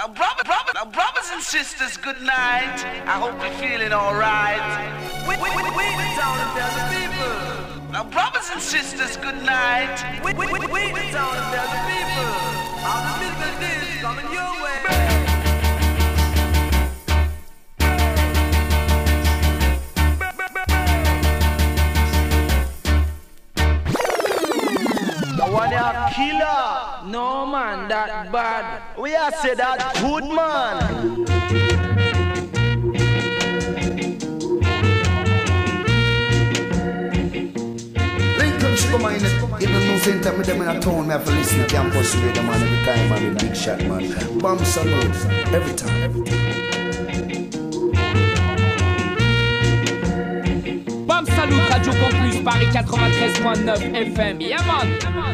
Now, brother, brother, now, brothers and sisters, good night. I hope you're feeling alright. We, we, we, we the town and tell the people. Now, brothers and sisters, good night. We, we, we, we town and tell the people. All the business is coming your way. killer. No man, that bad. We are say that good man. come on, even no same time with them in a town, me have to listen to campus radio, man, every time, man, big shot, man. Bam Salute, every time. Every time. Bam Salut, Radio Campus, Paris 93.9 FM. Yeah, man.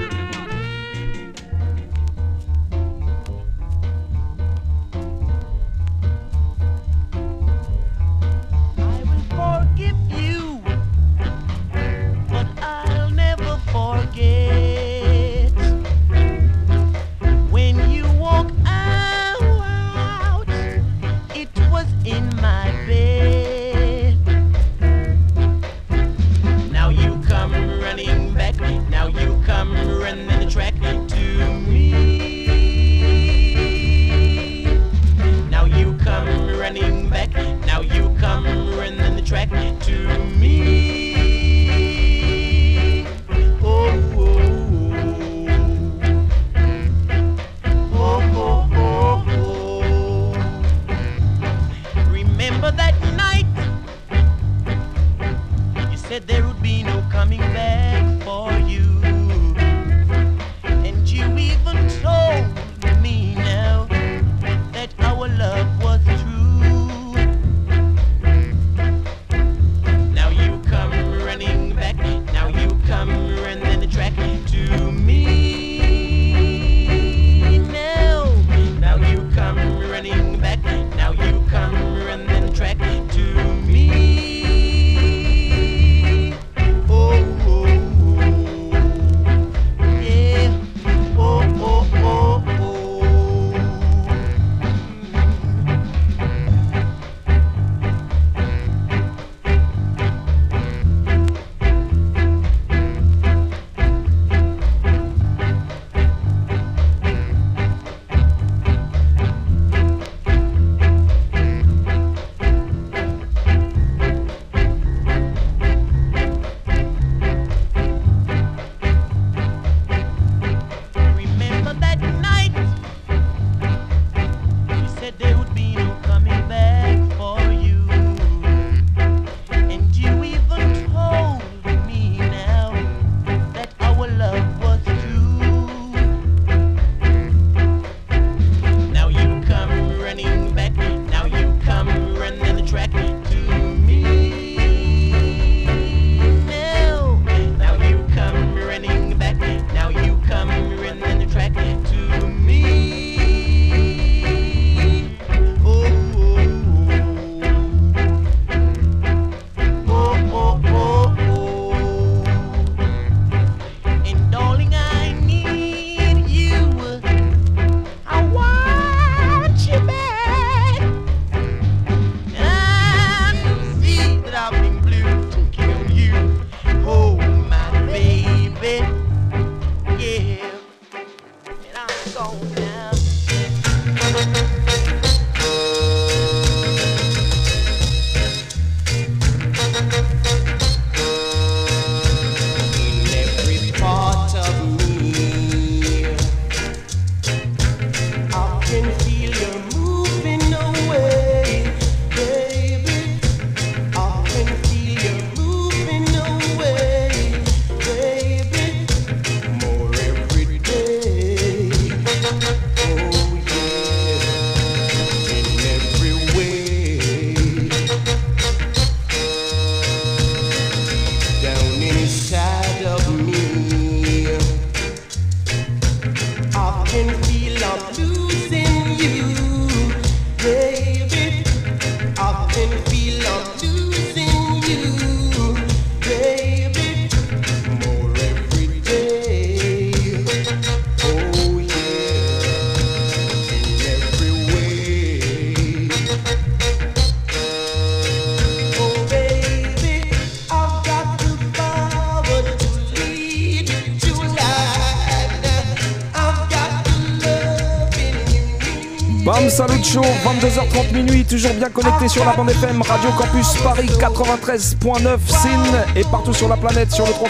Toujours bien connecté sur la bande FM, Radio Campus Paris 93.9 SIN et partout sur la planète sur le 3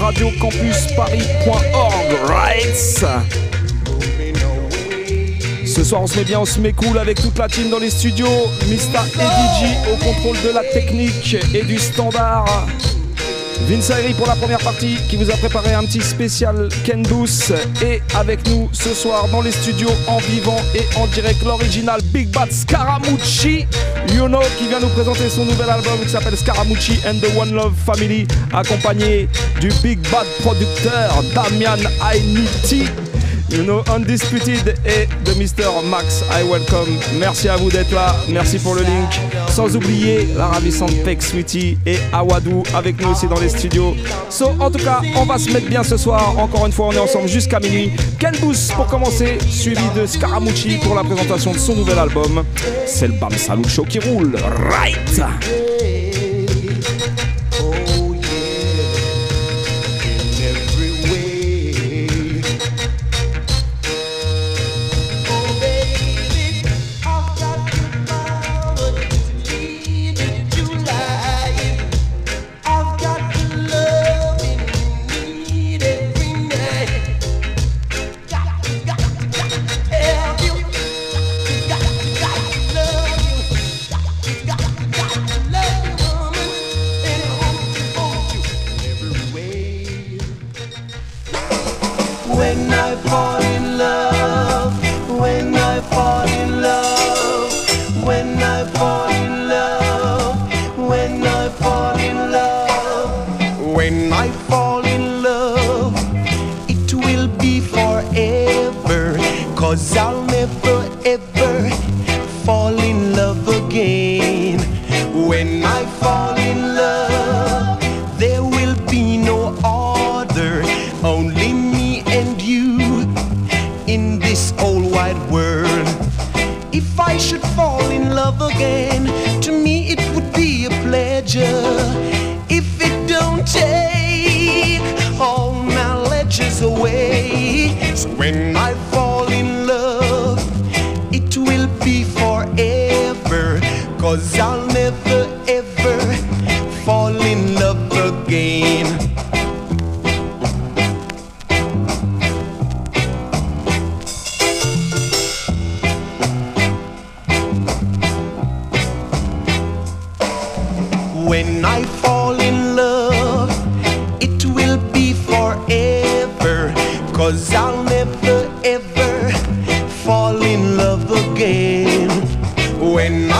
radiocampusparis.org. Right ce soir on se met bien, on se met cool avec toute la team dans les studios. Mista et DJ au contrôle de la technique et du standard. Vince Ayri pour la première partie qui vous a préparé un petit spécial Ken Booth et avec nous ce soir dans les studios en vivant et en direct l'original Big Bad Scaramucci. You know qui vient nous présenter son nouvel album qui s'appelle Scaramucci and the One Love Family accompagné du Big Bad producteur Damian Ainiti You know, Undisputed et de Mr. Max, I welcome. Merci à vous d'être là, merci pour le link. Sans oublier la ravissante Peck Sweetie et Awadou avec nous aussi dans les studios. So, en tout cas, on va se mettre bien ce soir. Encore une fois, on est ensemble jusqu'à minuit. Ken Boost pour commencer, suivi de Scaramucci pour la présentation de son nouvel album. C'est le Bam Salut Show qui roule. Right!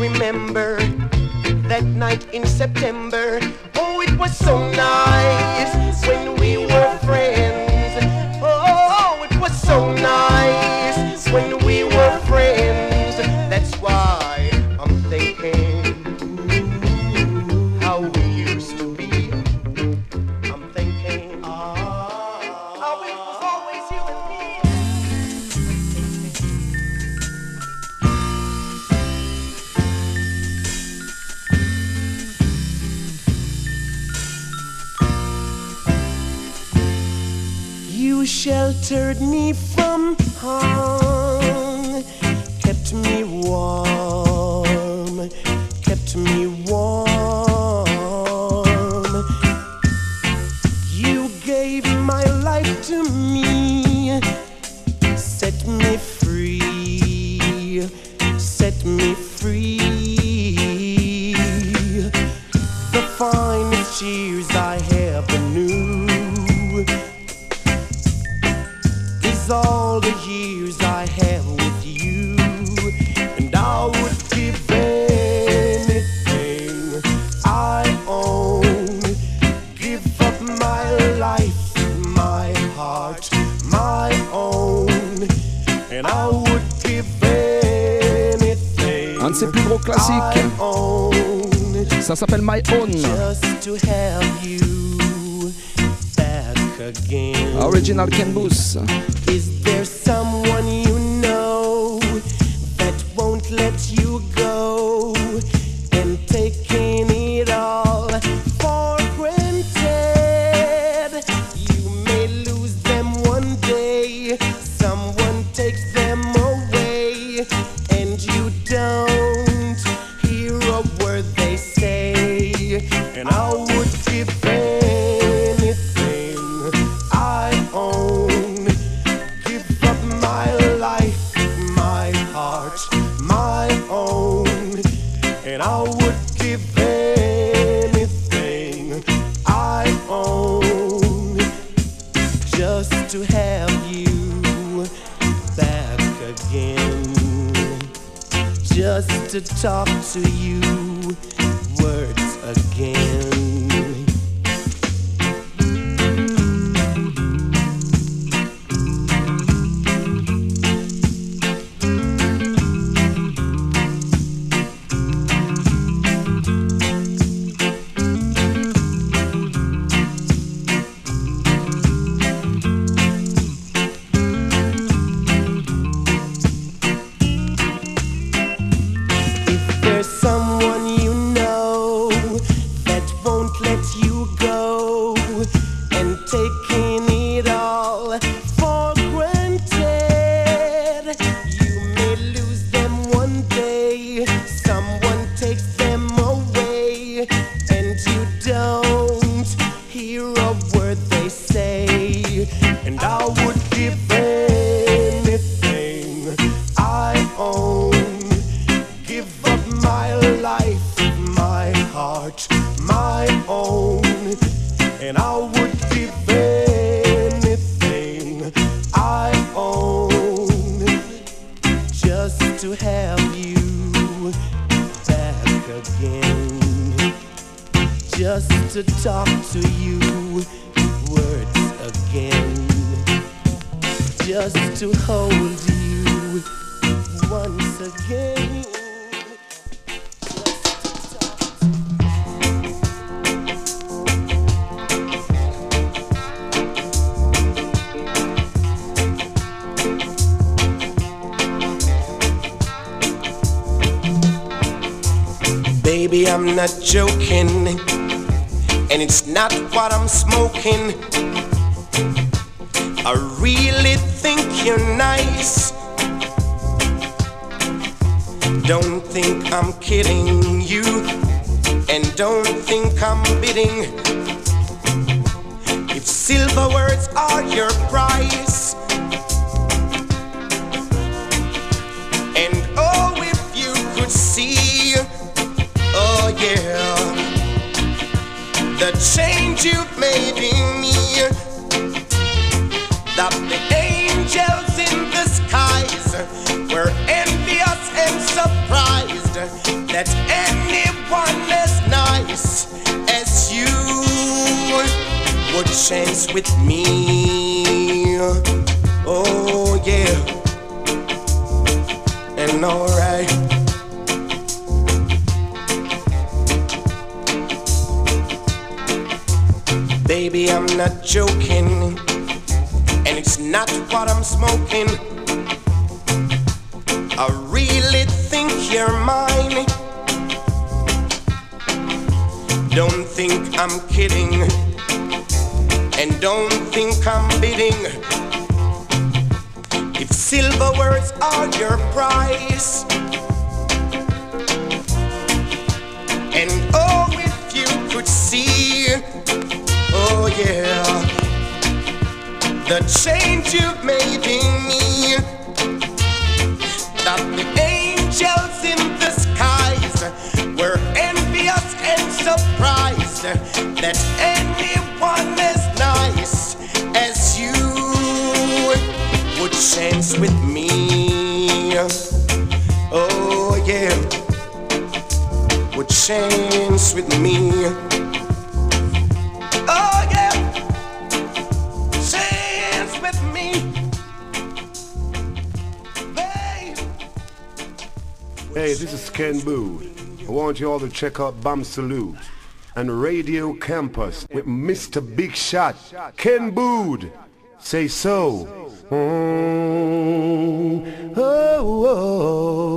remember that night in September. Oh, it was so nice. Don't think I'm kidding, and don't think I'm bidding. If silver words are your price, and oh, if you could see, oh yeah, the change you've made in me surprised that anyone as nice as you would chance with me. Oh yeah, would chance with me. Oh yeah, chance with me. Hey, this is Ken Boothe. I want you all to check out Bam Salute and Radio Campus with Mr. Big Shot, Ken Boothe. Say so. Mm, oh, oh.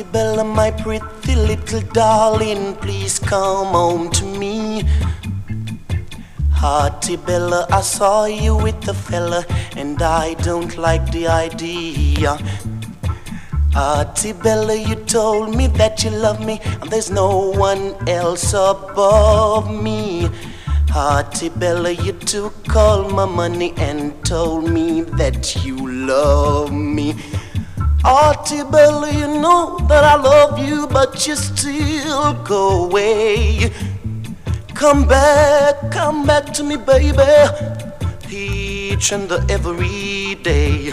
Bella, my pretty little darling, please come home to me. Artibella, I saw you with a fella, and I don't like the idea. Artibella, you told me that you love me, and there's no one else above me. Artibella, you took all my money and told me that you love me. Artibella, you know that I love you, but you still go away. Come back, come back to me, baby, each and every day.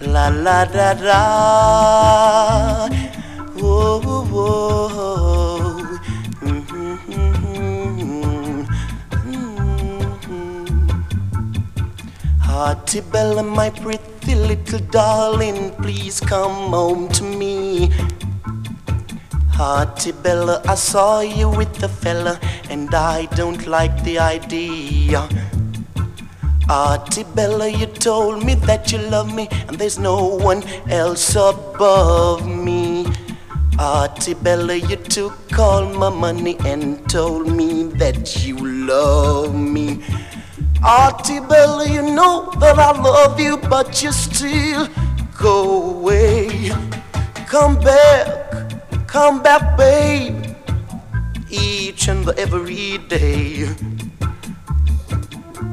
La la da da, whoa whoa. Artibella, my pretty little darling, please come home to me. Artibella, I saw you with a fella, and I don't like the idea. Hearty Bella, you told me that you love me, and there's no one else above me. Artibella, you took all my money and told me that you love me. Artibella, you know that I love you, but you still go away. Come back, come back, babe, each and every day.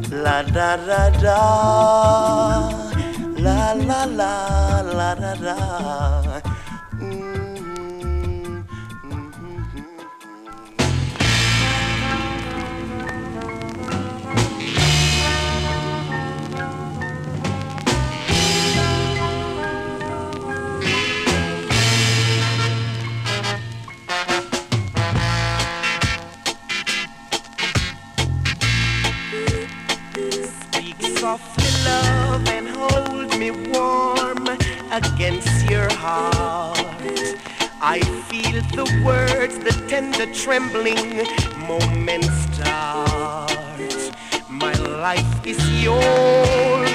La da da da, la la la la da da. Love, and hold me warm against your heart. I feel the words, the tender trembling moments start. My life is yours,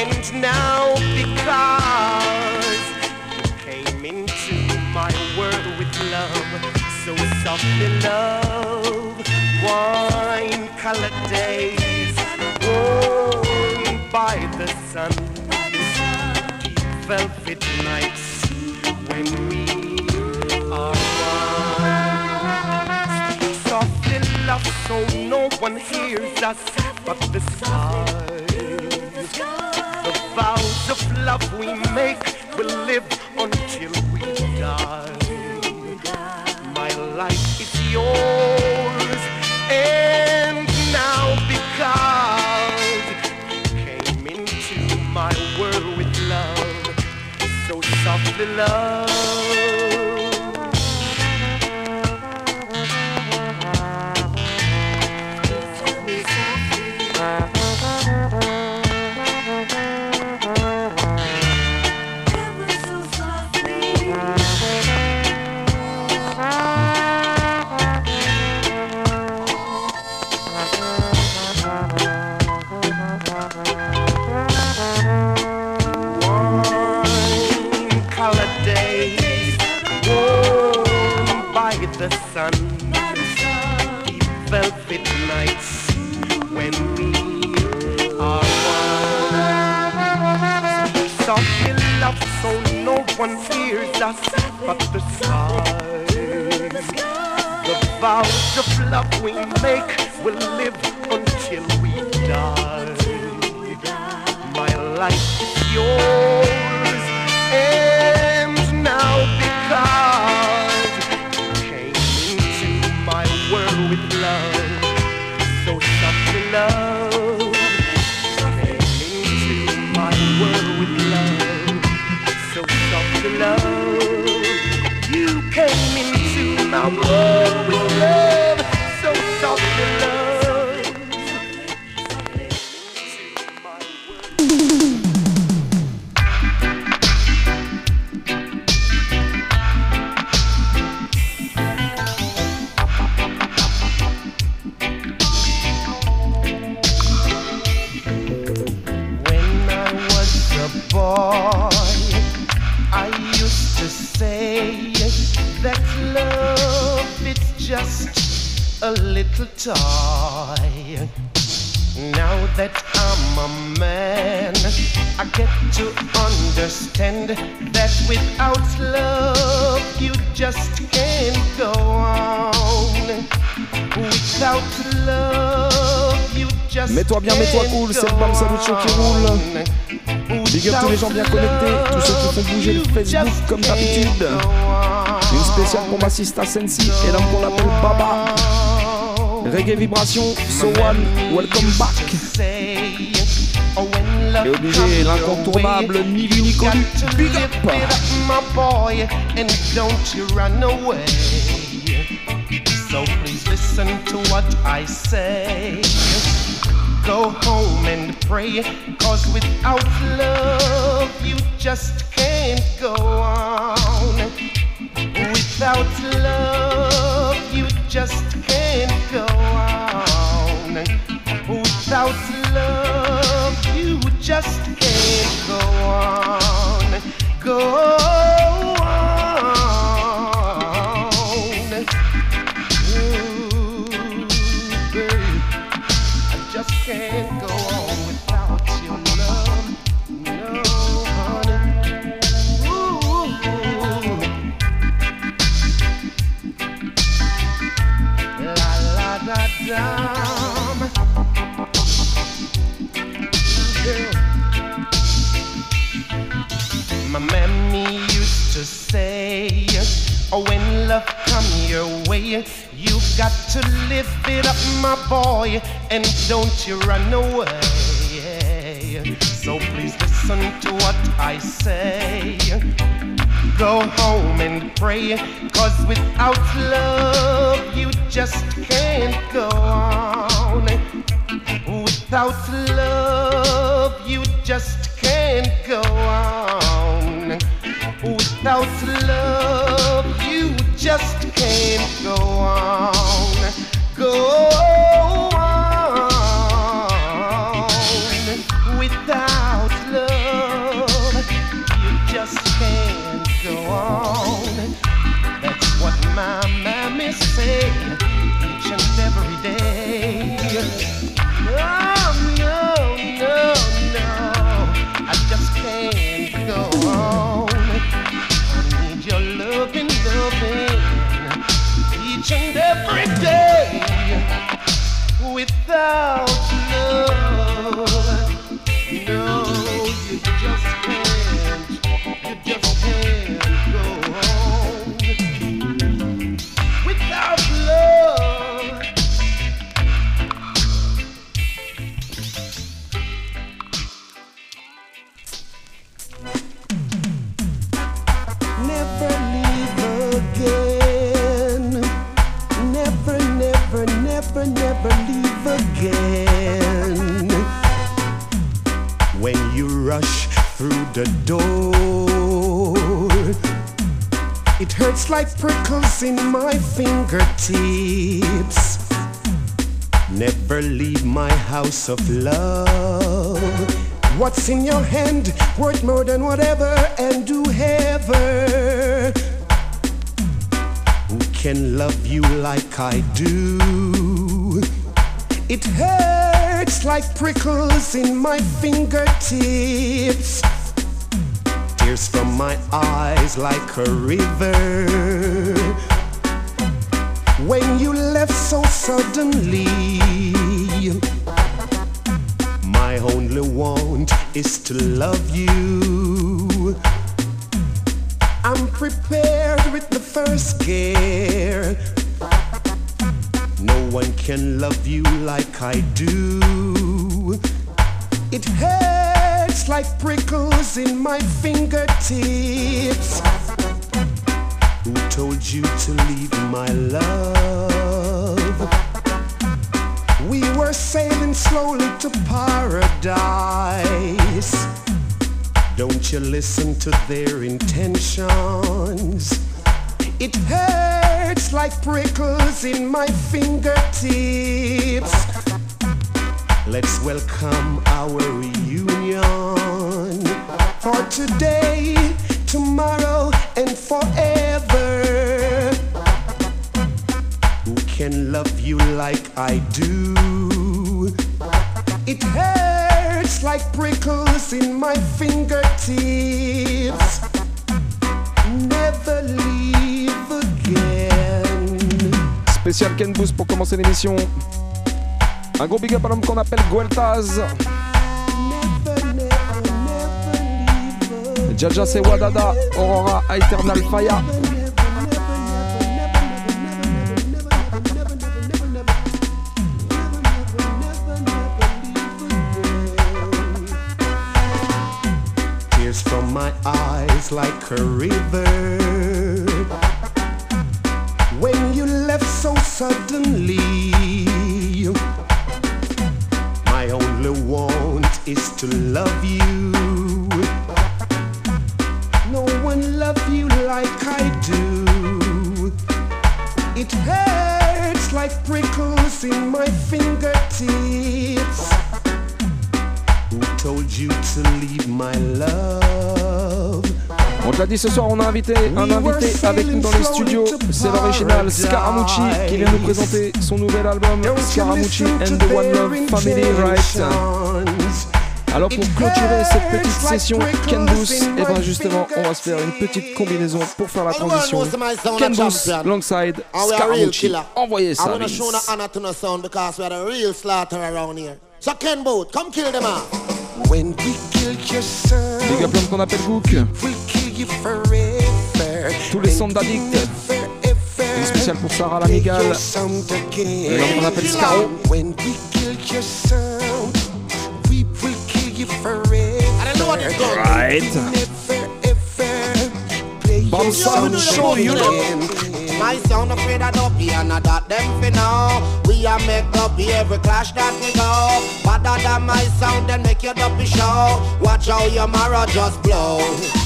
and now because you came into my world with love, so softly love, wine colored days, warmed by the sun, deep velvet nights when we are one. Softly love so no one hears us but the skies. The vows of love we make will live until we die. My life is yours, eh? Softly but the skies. The vows of love we make will live until we die. My life is yours, into toy. Now that I'm a man, I get to understand that without love you just can't go on. Without love you just Mets-toi bien, mets-toi cool, c'est le Bam Salucho qui roule. Big up tous les gens bien connectés, tous ceux qui font bouger le Facebook comme d'habitude. Une spéciale pour ma sista Sensi et l'homme qu'on appelle Baba. Reggae Vibration, So One, welcome back. Et obligé, l'incontournable, ni vu ni connu. Big up. my boy, and don't you run away. So please listen to what I say. Go home and pray, cause without love you just can't go on. Without love you just can't go on. Without love you just can't go on. Go on. When love come your way, you've got to live it up, my boy, and don't you run away. So please listen to what I say. Go home and pray, cause without love you just can't go on. Without love you just can't go on. Without love, can't go on. Go on. Without the door, it hurts like prickles in my fingertips. Never leave my house of love. What's in your hand worth more than whatever and do ever. Who can love you like I do? It hurts like prickles in my fingertips. From my eyes like a river. When you left so suddenly, my only want is to love you. I'm prepared with the first scare. No one can love you like I do. It hurts like prickles in my fingertips. Who told you to leave my love? We were sailing slowly to paradise. Don't you listen to their intentions? It hurts like prickles in my fingertips. Let's welcome our reunion for today, tomorrow, and forever. Who can love you like I do? It hurts like prickles in my fingertips. Never leave again. Spécial Ken Boost pour commencer l'émission. Un gros big up à l'homme qu'on appelle Gueltaz. Jaja c'est Wadada, Aurora, Eternal Fire. Tears from my eyes like a river. When you left so suddenly, my only want is to love you. Dit ce soir, on a invité un invité avec nous dans les studios. C'est l'original Scaramucci qui vient nous présenter son nouvel album Scaramucci and the One Love Family Right? Alors pour clôturer cette petite session Ken Boost, et ben justement on va se faire une petite combinaison pour faire la transition. Ken Boost alongside Scaramucci. Envoyez ça. I wanna Vince. show no honor to no sound because we had a real slaughter around here. So Ken Boot, come kill them all. When we killed your son, Big up l'homme qu'on appelle Gook. We'll kill you forever. Tous les sons d'addicts. Une spéciale pour Sarah Lamigal. Et l'homme qu'on appelle Scaro. When we killed your son, we will kill you forever. I don't know what it's called. Right. Never ever play Bomb your sound song show, you know. again. My sound afraid of dopey and I got them for now. A make up every clash that we go. Better than my sound, then make your dumpy show. Watch how your marrow just blow.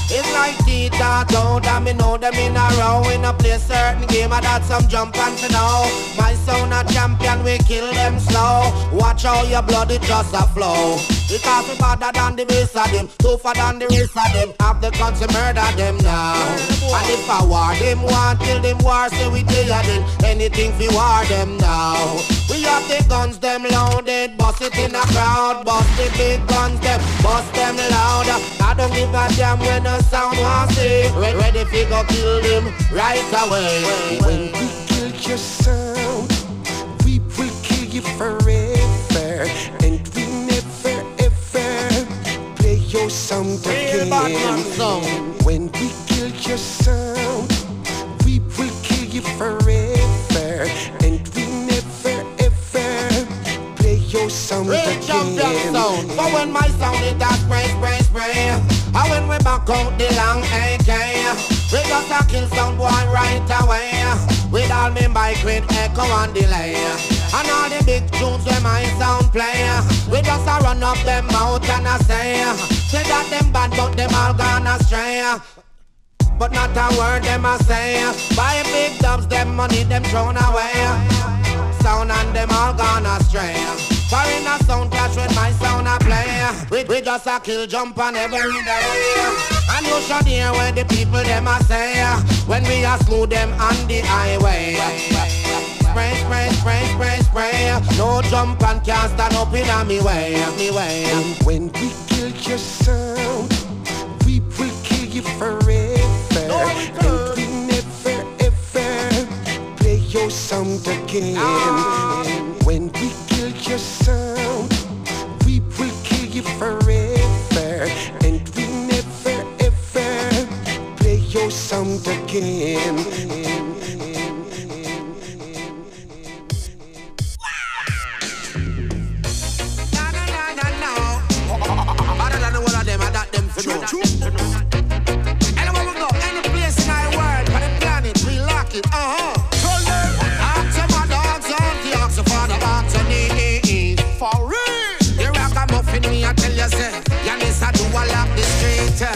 It's like Tita told and me know them in a row. In a play certain game, I got some jump and to know. My sound a champion, we kill them slow. Watch how your blood it just a flow. Because we better than the base of them, tougher than the rest of them. Have the guns to murder them now. And if I war them, want till them war, say we tell them anything fi war them now. We have the guns them loaded, bust it in a crowd, bust the big guns them, bust them loud. I don't give a damn when the sound was say, ready fi go kill them right away. When we kill your sound, we will kill you forever, your sound again. sound. When we kill your sound, we will kill you forever, and we never ever play your sound Real champion again. sound. But when my sound it a spray, spray, spray. And when we back out the long AK, we just a kill sound boy right away. With all me mic with echo and delay. And all the big tunes where my sound play. We just a run up them mouth and a say. Say that them bad but them all gone astray. But not a word them a say Buy big dubs, them money them thrown away Sound and them all gone astray Foreign a sound clash with my sound a play. We, we just a kill jump on every day And you should hear where the people them a say. When we a smooth them on the highway. Spray, spray, spray, spray, spray. No jump and can't stand up in a me way, me way. And when we kill your sound, we will kill you forever. and we never ever play your sound again. And when we kill your sound, we will kill you forever. And we never ever play your sound again. Na street.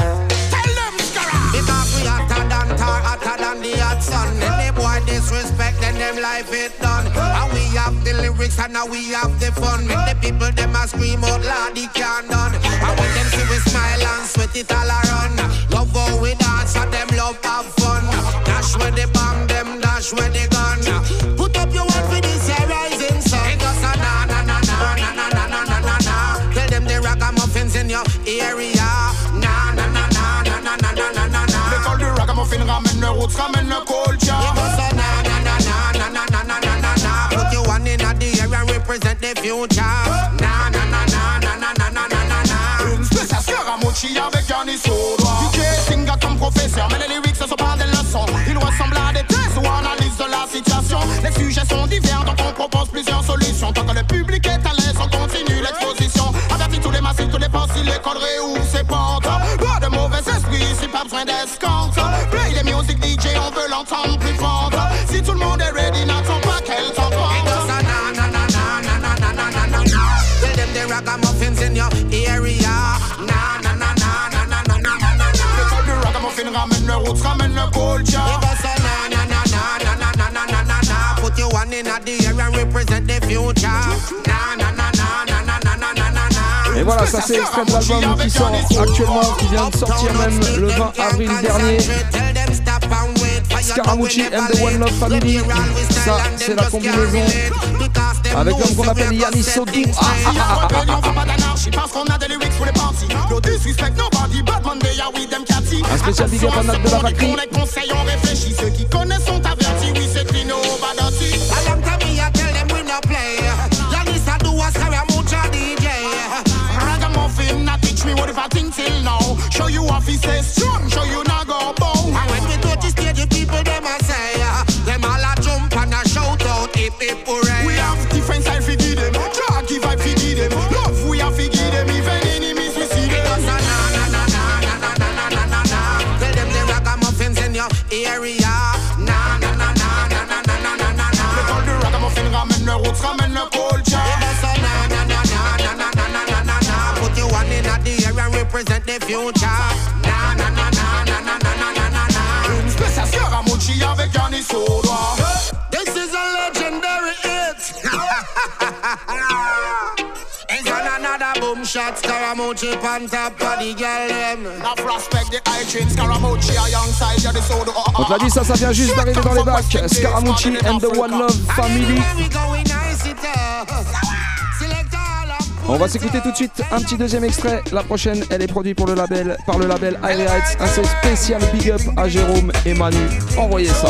Tell them, Skarra. Because we hotter than tar, hotter than the hot sun. Any boy disrespect, then them life it done. And we have the lyrics and now we have the fun. Make the people them a scream out loud, they can't done. And when them see we smile and sweat it all around. Love how we dance and them love have fun. Dash where the bomb, them dash where the gun. Put up your one for this here rising sun. It goes a na na na na na na na na na na. Tell them the ragamuffins in your area. Ramène le roots, ramène le culture. It goes a na na na na na na na na na na na. Put your one in the air and represent the future. Na na na na na na na na na na na. Une spéciale Scaramucci avec Yannis au doigt. DJ Singa comme professeur, mais les lyrics sont pas des leçons. Ils ressemblent à des thèses ou analyses de la situation. Les sujets sont divers, donc on propose plusieurs besoin d'escorte. Play les music DJ, on veut l'entendre plus forte. Si tout le monde est ready, n'attends pas qu'elle t'emporte. goes a na na na na na na na na na na na. Tell them the ragamuffins in your area. Na na na na na na na na na na na. L'école du ragamuffin ramène le roots, ramène le culture. It goes na na na na na na na na na na na. Put your one in the air and represent the future. Et voilà, ça c'est extrait de l'album qui sort actuellement, qui vient de sortir même le 20 avril dernier. Scaramucci and the One Love Family. Ça, c'est la combinaison avec l'homme qu'on appelle Yannis Sodou. Ah, ah, ah. Un spécial big up à Nat de la Vacrie. Another boom shot, Scaramucci on top of the girl them. Now prospect the high chain Scaramucci alongside Yannis Sodois. On te l'a dit, ça, ça vient juste d'arriver dans les bacs. Scaramucci and the One Love Family. We going nice it up. Select all of On va s'écouter tout de suite un petit deuxième extrait. La prochaine, elle est produite pour le label, par le label Airy Heights. Un spécial big up à Jérôme et Manu. Envoyez ça.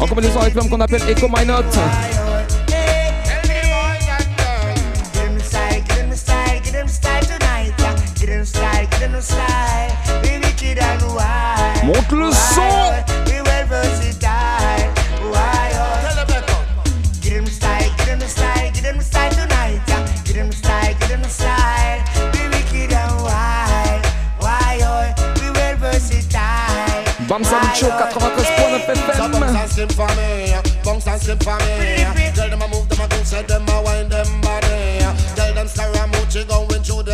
En combinaison avec l'homme qu'on appelle Echo My Note. Monte le son Bam Savage Show 93.9 FM. Bam Savage Symphony, Bam Savage Symphony. Tell them I move them, I do, sell them, I wind them body.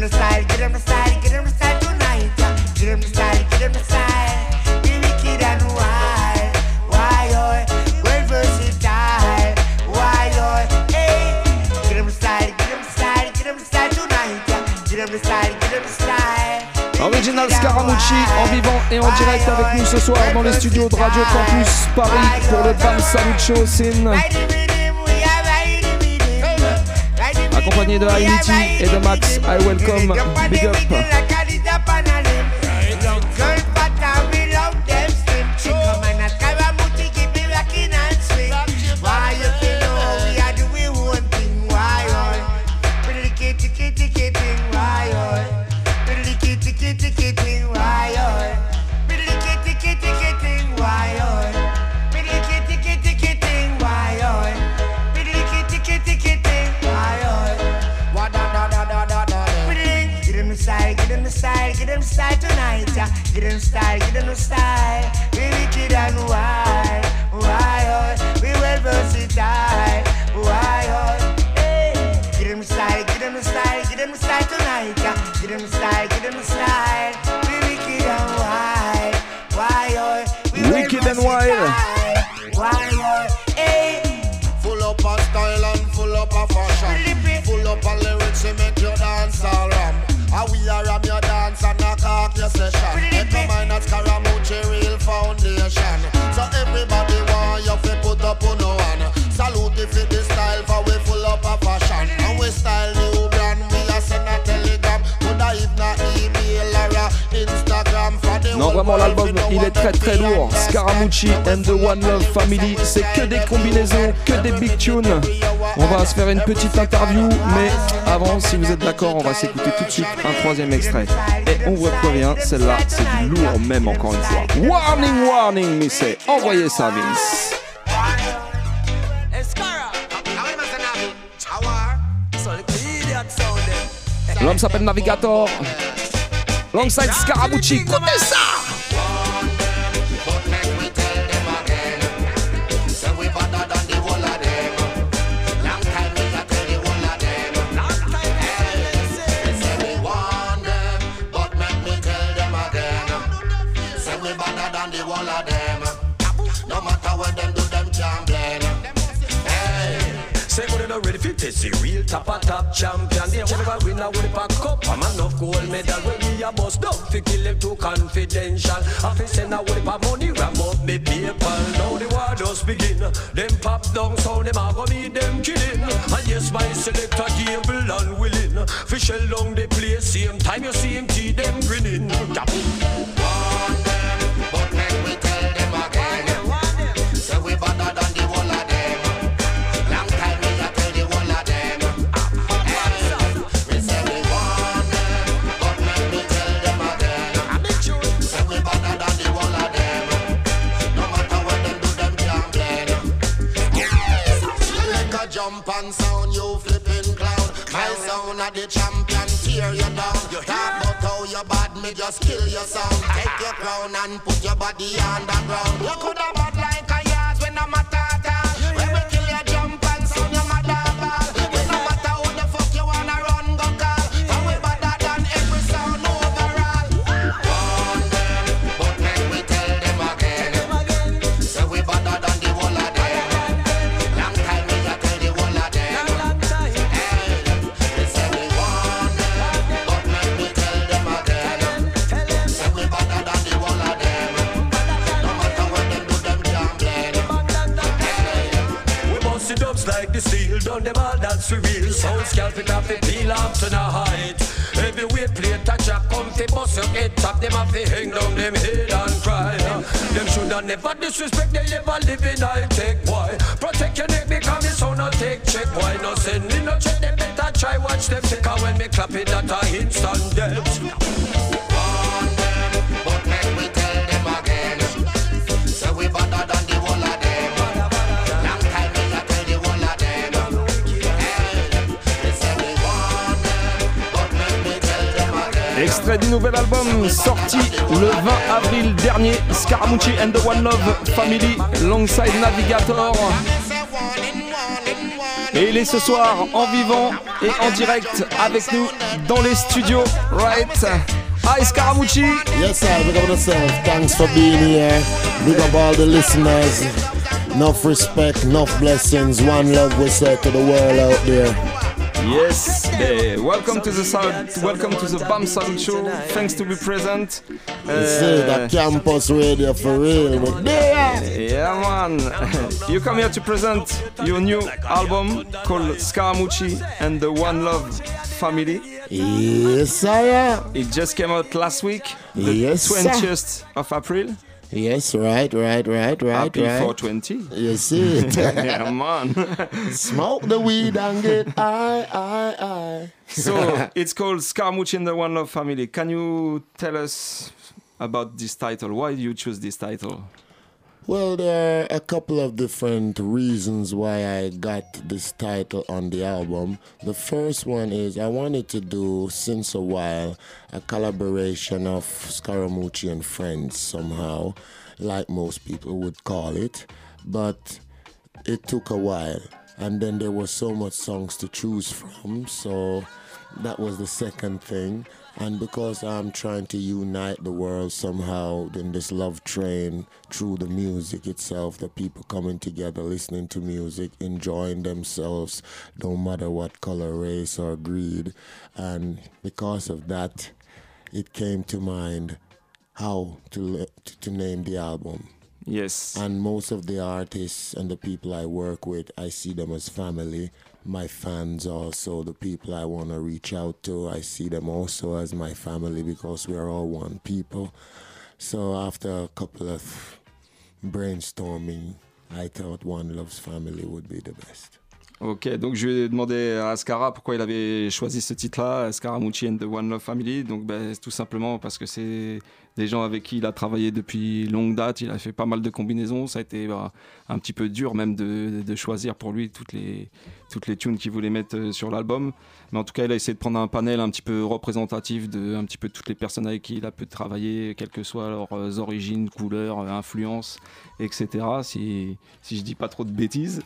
Get them the style, get them the style, get them the style tonight. yeah. Get them the style, get them the style. Be wicked and wild, wild, well versatile, wild. Hey, get them the style, get them the style, get them the style tonight. yeah. Get them the style, get them the style. Original Scaramucci en vivant et en direct avec nous ce soir dans les studios de Radio Campus Paris pour le Bam Salut Show Sin. Accompagné de Haïti et de Max, I welcome, big up. Vraiment, l'album, il est très très lourd. Scaramucci and the One Love Family, c'est que des combinaisons, que des big tunes. On va se faire une petite interview, mais avant, si vous êtes d'accord, on va s'écouter tout de suite un troisième extrait. Et on vous prévient, celle-là, c'est du lourd même encore une fois. Warning, warning, mais c'est envoyez ça, Vince. L'homme s'appelle Navigator. Longside Scaramucci, écoutez ça! Test the real top a top champion. They never win a with a cup. I'm enough gold medal when me a bust down. Fi kill them too confidential. I fi send a with a money ram up me PayPal. Now the war just begin. Them pop down so them a go need them killing. And yes my selector able and willing. Fi shell down the place same time you see him see them grinning. Warn the champion tear you down. You Talk about how you bad, me just kill your sound. Take your crown and put your body on the ground. You could have bad like a yard when I'm a tata. That's real. Sound scalp it off the peel off to the height. Heavyweight plate a chop, come fi bust your head top. Them have to hang down them head and cry. Them shoulda never disrespect, they ever live in high tech. Boy, protect your neck because me sound no take check. Why no send me no check? They better try watch them take. Cause when me clap it, that a instant death. Nouvel album sorti le 20 avril dernier, Scaramucci and the One Love Family, Longside Navigator. Et il est ce soir en vivant et en direct avec nous dans les studios, right? Hi Scaramucci! Yes, sir. Big up yourself. Thanks for being here. Big up all the listeners. Enough respect, enough blessings. One love we say to the world out there. Yes, eh, welcome to the sound, welcome to the Bam Sound Show. Thanks to be present. It's it, Uh, a campus radio for real. But there. Yeah, man. You come here to present your new album called Skarra Mucci and the One Love Family. Yes, sir. It just came out last week, the Yes, sir. 20th of April. Yes, right, right, right, right, Happy right. 420. You see it. yeah, man. Smoke the weed and get high, high, high. so it's called Skarra Mucci and the One Love Family. Can you tell us about this title? Why you choose this title? Well, there are a couple of different reasons why I got this title on the album. The first one is I wanted to do, since a while, a collaboration of Skarra Mucci and Friends somehow, like most people would call it. But it took a while. And then there were so much songs to choose from, so that was the second thing. And because I'm trying to unite the world somehow in this love train through the music itself, the people coming together, listening to music, enjoying themselves, no matter what color, race, or greed. And because of that, it came to mind how to, to, to name the album. Yes. And most of the artists and the people I work with, I see them as family. My fans also, the people I want to reach out to, I see them also as my family because we are all one people. So after a couple of brainstorming, I thought One Love's Family would be the best. Ok, donc je lui ai à Ascara pourquoi il avait choisi ce titre-là, Scaramucci and the One Love Family. Donc ben, tout simplement parce que c'est des gens avec qui il a travaillé depuis longue date. Il a fait pas mal de combinaisons. Ça a été bah, un petit peu dur même de, choisir pour lui toutes les, toutes les tunes qu'il voulait mettre euh, sur l'album. Mais en tout cas, il a essayé de prendre un panel un petit peu représentatif de un petit peu toutes les personnes avec qui il a pu travailler, quelles que soient leurs euh, origines, couleurs, euh, influences, etc. Si, si je dis pas trop de bêtises.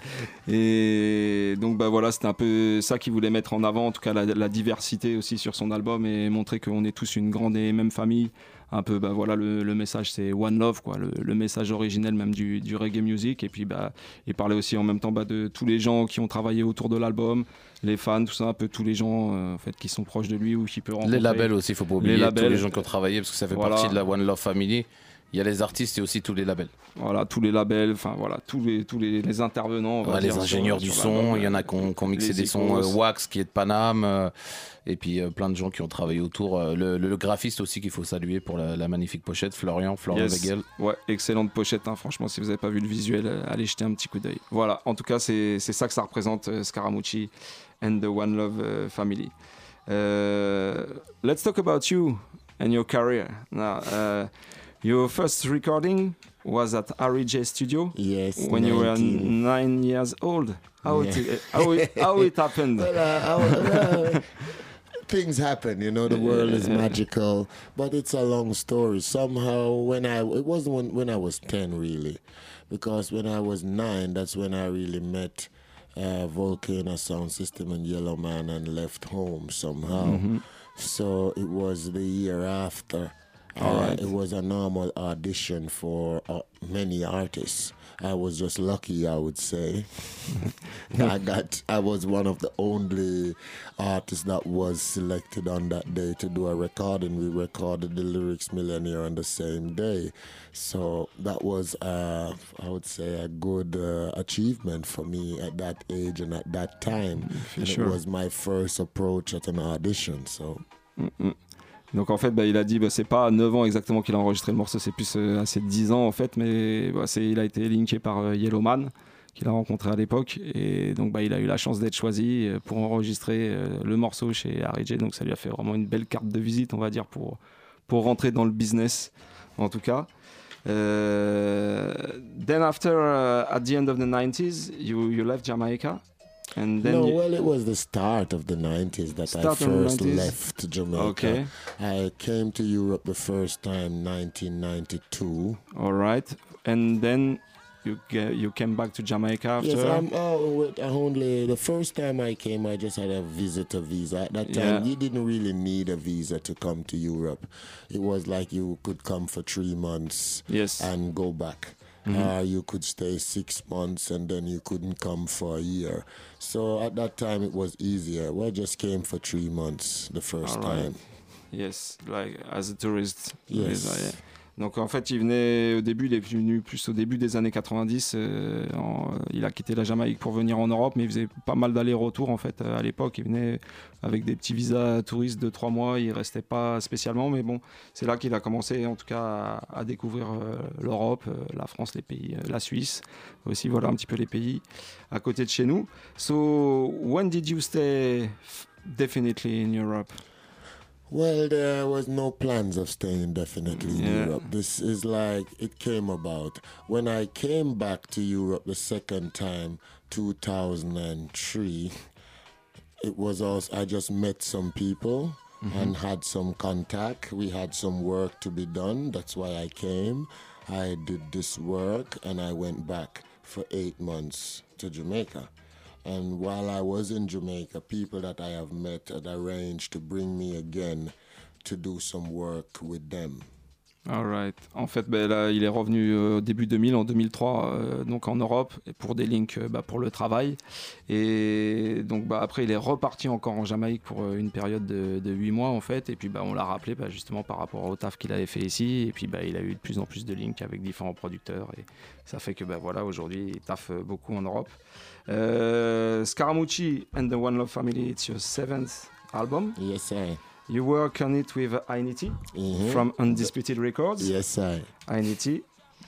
Et donc bah voilà, c'était un peu ça qu'il voulait mettre en avant, en tout cas la, la diversité aussi sur son album et montrer qu'on est tous une grande et même famille. Un peu, bah voilà, le, le message c'est One Love, quoi, le, le message originel même du, du reggae music. Et puis bah, il parlait aussi en même temps bah, de tous les gens qui ont travaillé autour de l'album, les fans, tout ça, un peu tous les gens euh, en fait qui sont proches de lui ou qui peut rencontrer. Les labels aussi, il faut pas oublier Les tous labels. les gens qui ont travaillé parce que ça fait Voilà. partie de la One Love Family. Il y a les artistes et aussi tous les labels. Voilà, tous les labels, enfin voilà, tous les, tous les, les intervenants. on va Ouais, les sur- ingénieurs du sur son, il y en a qui ont, qui ont mixé des sons euh, Wax qui est de Paname, euh, et puis euh, plein de gens qui ont travaillé autour. euh, le, graphiste aussi qu'il faut saluer pour la, la magnifique pochette, Florian, Florian Yes. Wegel. Ouais, excellente pochette. hein. Franchement, si vous n'avez pas vu le visuel, euh, allez jeter un petit coup d'œil. Voilà, en tout cas, c'est ça que ça représente, euh, Scaramucci and the One Love euh, Family. Let's talk about you and your career. Now, your first recording was at Harry J Studio. Yes, when you were nine years old. How, Yeah. it, how, it, how it happened? Well, uh, I- uh, things happen, you know. The world is magical, but it's a long story. Somehow, when I it wasn't when, when I was ten really, because when I was nine, that's when I really met uh, Volcano Sound System and Yellowman and left home somehow. Mhm. So it was the year after. All right. It was a normal audition for uh, many artists. I was just lucky, I would say. I got. I was one of the only artists that was selected on that day to do a recording. We recorded the lyrics Millionaire on the same day, so that was, uh, I would say, a good uh, achievement for me at that age and at that time. For and sure. it was my first approach at an audition. So. Mm, mm. Donc en fait, bah, il a dit, bah, c'est pas à 9 ans exactement qu'il a enregistré le morceau, c'est plus euh, à ses 10 ans en fait, mais bah, il a été linké par euh, Yellowman, qu'il a rencontré à l'époque, et donc il a eu la chance d'être choisi euh, pour enregistrer euh, le morceau chez RJ, donc ça lui a fait vraiment une belle carte de visite, on va dire, pour, rentrer dans le business, en tout cas. Then after, at the end of the 90s, you, you left Jamaica, and then no, you- well, it was the start of the 90s that Start I first left Jamaica. Okay. I came to Europe the first time 1992. All right, and then you ge- you came back to Jamaica after. Yes, I'm oh, wait, uh, only the first time I came, I just had a visitor visa. At that time, Yeah. you didn't really need a visa to come to Europe. It was like you could come for three months Yes. and go back. Mhm. Or you could stay six months and then you couldn't come for a year. So at that time, it was easier. I just came for three months the first right. time. Yes, like as a tourist. Yes. Visa, yeah. Donc en fait, il venait au début, il est venu plus au début des années 90. euh, en- il a quitté la Jamaïque pour venir en Europe, mais il faisait pas mal d'allers-retours en fait euh, à l'époque. Il venait avec des petits visas touristes de trois mois. Il restait pas spécialement, mais bon, c'est là qu'il a commencé en tout cas à, découvrir euh, l'Europe, euh, la France, les pays, euh, la Suisse, aussi voilà un petit peu les pays à côté de chez nous. So when did you stay definitely in Europe? Well, there was no plans of staying indefinitely in Yeah. Europe. This is like it came about when I came back to Europe the second time, 2003. It was also I just met some people Mhm. and had some contact. We had some work to be done. That's why I came. I did this work and I went back for eight months to Jamaica. And while I was in Jamaica, people that I have met had arranged to bring me again to do some work with them. Alright. En fait, ben, là, il est revenu euh, au début 2000, en 2003, euh, donc en Europe, pour des links euh, bah, pour le travail. Et donc bah, après, il est reparti encore en Jamaïque pour euh, une période de, de 8 mois en fait. Et puis bah, on l'a rappelé justement par rapport au taf qu'il avait fait ici. Et puis il a eu de plus en plus de links avec différents producteurs. Et ça fait que voilà, aujourd'hui, il taffe euh, beaucoup en Europe. Euh, Skarra Mucci and the One Love Family, it's your seventh album. Yes, I. You work on it with I-Nity Mhm. from Undisputed Records. Yes, I. I-Nity,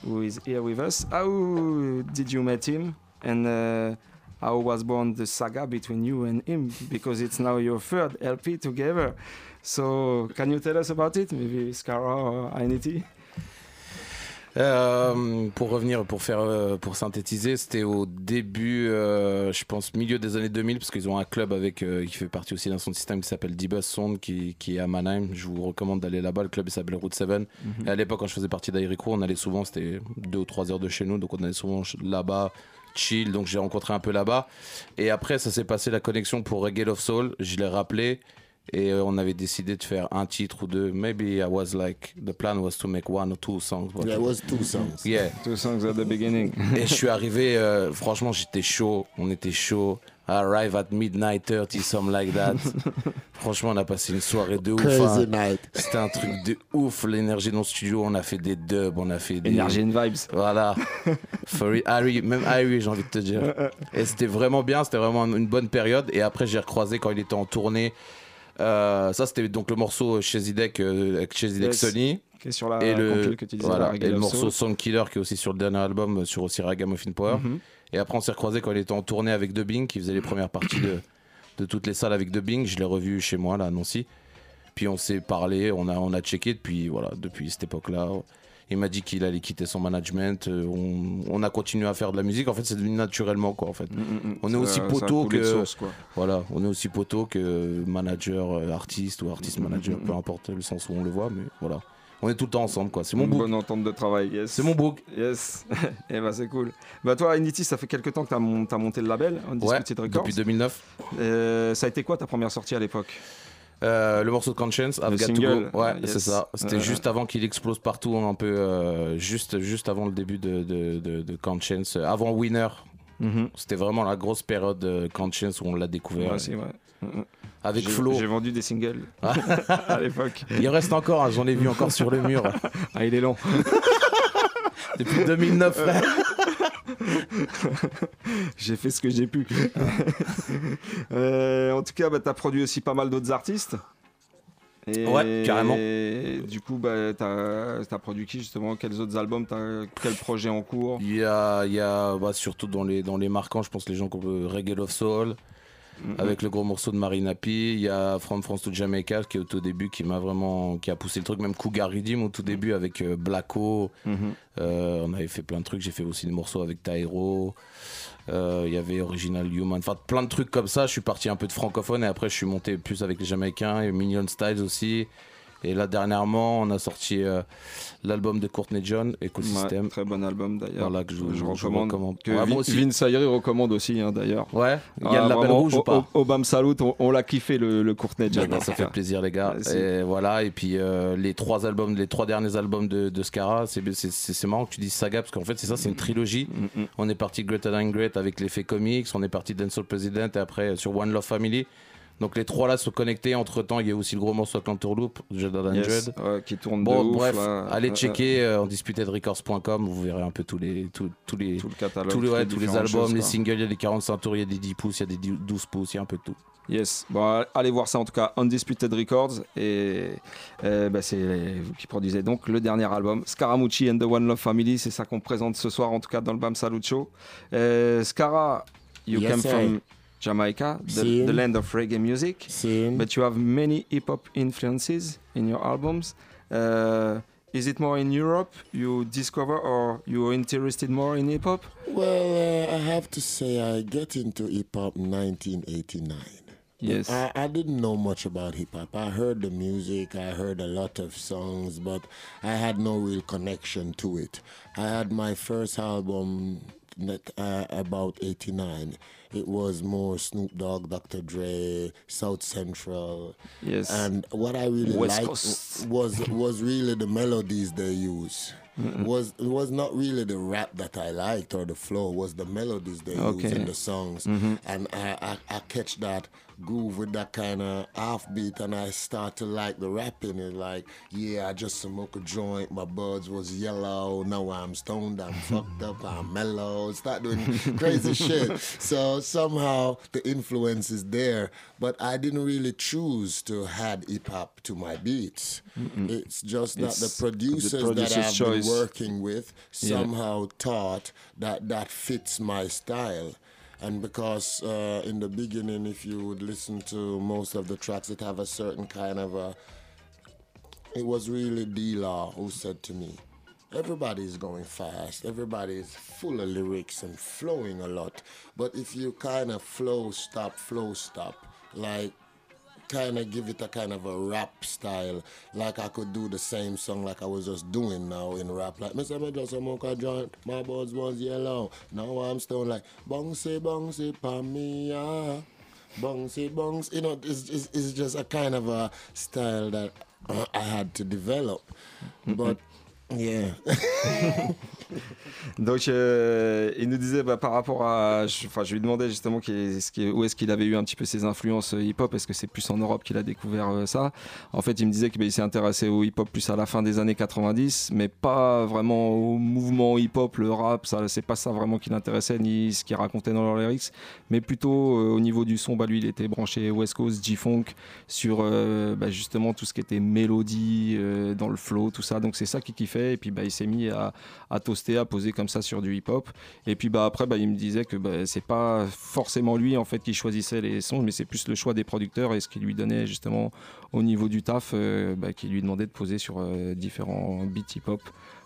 who is here with us. How did you meet him? And uh, how was born the saga between you and him? Because it's now your third LP together. So can you tell us about it? Maybe Skarra or I-Nity? Euh, pour revenir, pour faire, euh, pour synthétiser, c'était au début, euh, je pense milieu des années 2000, parce qu'ils ont un club avec euh, qui fait partie aussi d'un son système qui s'appelle D-Bus Sound, qui, qui est à Mannheim. Je vous recommande d'aller là-bas. Le club s'appelle Route 7. Mhm. Et à l'époque, quand je faisais partie d'Airico, on allait souvent, c'était deux ou trois heures de chez nous, donc on allait souvent là-bas. Chill, donc j'ai rencontré un peu là-bas. Et après, ça s'est passé la connexion pour Reggae Love Soul. Je l'ai rappelé. Et euh, on avait décidé de faire un titre ou deux. Maybe I was like, the plan was to make one or two songs. but- There was two songs. Yeah. Two songs at the beginning. Et je suis arrivé, euh, franchement, j'étais chaud. On était chaud. Arrive at midnight 30, something like that. franchement, on a passé une soirée de ouf. Crazy hein. night. C'était un truc de ouf, l'énergie dans le studio. On a fait des dubs, on a fait des. Energy and vibes. Voilà. For real. Harry, même Harry, j'ai envie de te dire. Et c'était vraiment bien, c'était vraiment une bonne période. Et après, j'ai recroisé quand il était en tournée. Euh, ça, c'était donc le morceau chez Zidek, euh, avec chez Zidek Yes. Sony. Qui est sur la et le, compile que tu disais, voilà, la Reggae et le Love morceau. Sound Killer qui est aussi sur le dernier album, euh, sur aussi Ragamuffin Power. Mhm. Et après, on s'est recroisé quand il était en tournée avec Dubbing, qui faisait les premières parties de, de toutes les salles avec Dubbing. Je l'ai revu chez moi, là, à Nancy. Puis on s'est parlé, on a, on a checké depuis, voilà, depuis cette époque-là. Il m'a dit qu'il allait quitter son management. euh, on, on a continué à faire de la musique. En fait, c'est devenu naturellement, quoi. En fait, on est Ça- aussi ça a poteau que source, quoi. voilà, on est aussi poteau que manager, euh, artiste ou artiste manager, peu importe le sens où on le voit, mais voilà. On est tout le temps ensemble, quoi. C'est mon book. bonne entente de travail, yes. C'est mon book. Yes. Et bah c'est cool. Bah toi, Inity, ça fait quelques temps que mon- t'as monté le label, Undisputed Records. depuis 2009. Euh, ça a été quoi ta première sortie à l'époque? Euh, le morceau de Conscience, I've Le Got to single, Go. Ouais, yes. c'est ça. C'était Euh, juste avant qu'il explose partout, un peu, euh, juste, juste avant le début de, de, de, de Conscience, euh, avant Winner. Mhm. C'était vraiment la grosse période de Conscience où on l'a découvert. Ouais. Mhm. Avec Flo. J'ai vendu des singles à l'époque. Il reste encore, hein, j'en ai vu encore sur le mur. Ah, il est long. Depuis 2009, frère. j'ai fait ce que j'ai pu. Euh, en tout cas, bah, tu as produit aussi pas mal d'autres artistes. Et Ouais, carrément. Du coup, bah, tu as, produit qui justement? Quels autres albums t'as- Quel projet en cours? Il y a, il y a bah, surtout dans les, dans les marquants, je pense les gens comme Reggae Love Soul, Mhm. avec le gros morceau de Marina P. Il y a From France to Jamaica qui est au tout début, qui m'a vraiment qui a poussé le truc, même Cougar Redeem au tout début avec euh, Blacko. Mhm. Euh, on avait fait plein de trucs, j'ai fait aussi des morceaux avec Tyro. Euh, Il y avait Original Human, enfin plein de trucs comme ça. Je suis parti un peu de francophone et après je suis monté plus avec les Jamaïcains et Million Styles aussi. Et là dernièrement, on a sorti euh, l'album de Courtney John, Ecosystem. Ouais, très bon album d'ailleurs. Voilà, que je, je je recommande. recommande. Que Ouais, moi Vin- aussi. Vince Ayri recommande aussi hein, d'ailleurs. Ouais, il y a le label rouge ou pas Obama Salut, on, on l'a kiffé le, le Courtney John. Ça fait plaisir les gars. Et voilà, et puis euh, les trois albums, les trois derniers albums de, de Scara, c'est marrant que tu dises saga parce qu'en fait c'est ça, c'est une trilogie. Mm, On est parti Greater Than Great avec l'effet comics, on est parti Dancehall President et après sur One Love Family. Donc les trois là sont connectés. Entre temps, il y a aussi le gros morceau Canterloop, Jada Than Yes, ouais, qui tourne Bon, de ouf, bref, là. allez checker euh, en disputedrecords.com, vous verrez un peu tous les tous, tous les Tout le catalogue, tous les, toutes ouais, les tous les albums, choses, les singles, il y a des 45 tours, il y a des 10 pouces, il y a des 10 12 pouces, il y a un peu de tout. Yes, bon, allez voir ça en tout cas, Undisputed Records, et euh, bah, c'est vous qui produisez donc le dernier album, Scaramucci and the One Love Family, c'est ça qu'on présente ce soir en tout cas dans le BAM Salut Show. Euh, Scara, you Yes, come from Jamaica, the, the land of reggae music, Sin. but you have many hip hop influences in your albums. Uh, is it more in Europe you discover, or you're interested more in hip hop? Well, uh, I have to say, I get into hip hop 1989. Yes. I, I didn't know much about hip hop. I heard the music, I heard a lot of songs, but I had no real connection to it. I had my first album that, uh, about 89. It was more Snoop Dogg, Dr. Dre, South Central. Yes. And what I really West liked Coast. was was really the melodies they use. Mm-mm. Was it was not really the rap that I liked or the flow. Was the melodies they use Okay. in the songs, Mhm. and I, I I catch that groove with that kind of offbeat, and I start to like the rapping. And like, yeah, I just smoke a joint. My buds was yellow. Now I'm stoned. I'm fucked up. I'm mellow. Start doing crazy shit. So somehow the influence is there, but I didn't really choose to add hip hop to my beats. Mm-mm. It's just that It's the producers, that producer's I've choice. been working with Yeah. somehow thought that that fits my style. And because uh, in the beginning, if you would listen to most of the tracks, it have a certain kind of a. It was really D-Law who said to me, everybody's going fast, everybody is full of lyrics and flowing a lot. But if you kind of flow stop, flow stop, like kind of give it a kind of a rap style, like I could do the same song like I was just doing now in rap. Like, Mr. Me just smoke a joint, my buds was yellow. Now I'm stone like, bouncy, bouncy, pa me, ah. Bouncy, bouncy. You know, it's, it's, it's just a kind of a style that I had to develop. But, yeah. Donc, euh, il nous disait bah, par rapport à. Enfin, je, lui demandais justement qui qui où est-ce qu'il avait eu un petit peu ses influences euh, hip-hop. Est-ce que c'est plus en Europe qu'il a découvert euh, ça? En fait, il me disait qu'il s'est intéressé au hip-hop plus à la fin des années 90, mais pas vraiment au mouvement hip-hop, le rap. C'est pas ça vraiment qui l'intéressait, ni ce qu'il racontait dans leurs lyrics, mais plutôt au niveau du son. Bah, lui, il était branché West Coast, G-Funk, sur bah, justement tout ce qui était mélodie, dans le flow, tout ça. Donc, c'est ça qu'il kiffait. Et puis, bah, il s'est mis à, à toaster, à poser comme ça sur du hip-hop. Et puis bah après bah, il me disait que bah, c'est pas forcément lui en fait qui choisissait les sons, mais c'est plus le choix des producteurs et ce qui lui donnait justement au niveau du taf, euh, bah, qui lui demandait de poser sur euh, différents beats hip-hop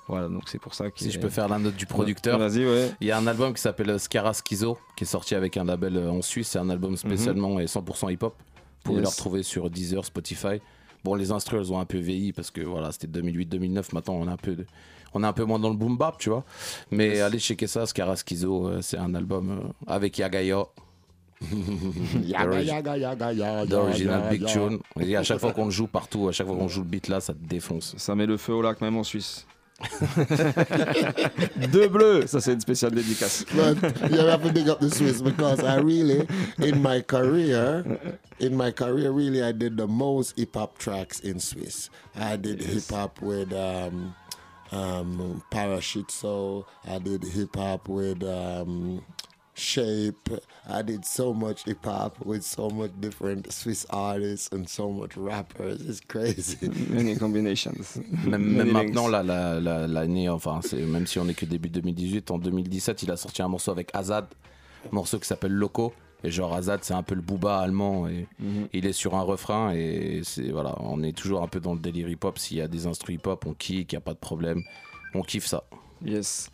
Voilà, donc c'est pour ça que. Si je peux faire la note du producteur. Vas-y, ouais. Il y a un album qui s'appelle Scara Schizo, qui est sorti avec un label euh, en Suisse. C'est un album spécialement et 100% hip-hop. Vous pouvez Mhm. Yes. le retrouver sur Deezer, Spotify. Bon, les instrus, elles ont un peu vieilli parce que voilà, c'était 2008-2009. Maintenant, on est un peu, de- on est un peu moins dans le boom bap, tu vois. Mais allez checker ça, Scara Schizo, euh, c'est un album euh, avec Yagaya. Yaga, yaga, yaga, yaga, D'original Big. Tune. Et à chaque fois qu'on le joue partout, à chaque fois qu'on joue le beat là, ça te défonce. Ça met le feu au lac même en Suisse. Deux bleus, ça c'est une spéciale dédicace. But you have to big up the Swiss because I really, in my career, in my career, really, I did the most hip hop tracks in Swiss. I did hip hop with um, um, Parachute Soul. I did hip hop with um, Shape. I did so much hip hop with so much different Swiss artists and so much rappers. It's crazy. Many combinations. Même, Many même maintenant, là, la- la- l'année, enfin, c'est- même si on est que début 2018, en 2017, il a sorti un morceau avec Azad, un morceau qui s'appelle Loco. Et genre Azad, c'est un peu le booba allemand. Et Mhm. il est sur un refrain. Et c'est voilà, on est toujours un peu dans le délire hip-hop. S'il y a des instruments hip-hop, on kick, il n'y a pas de problème. On kiffe ça. Yes.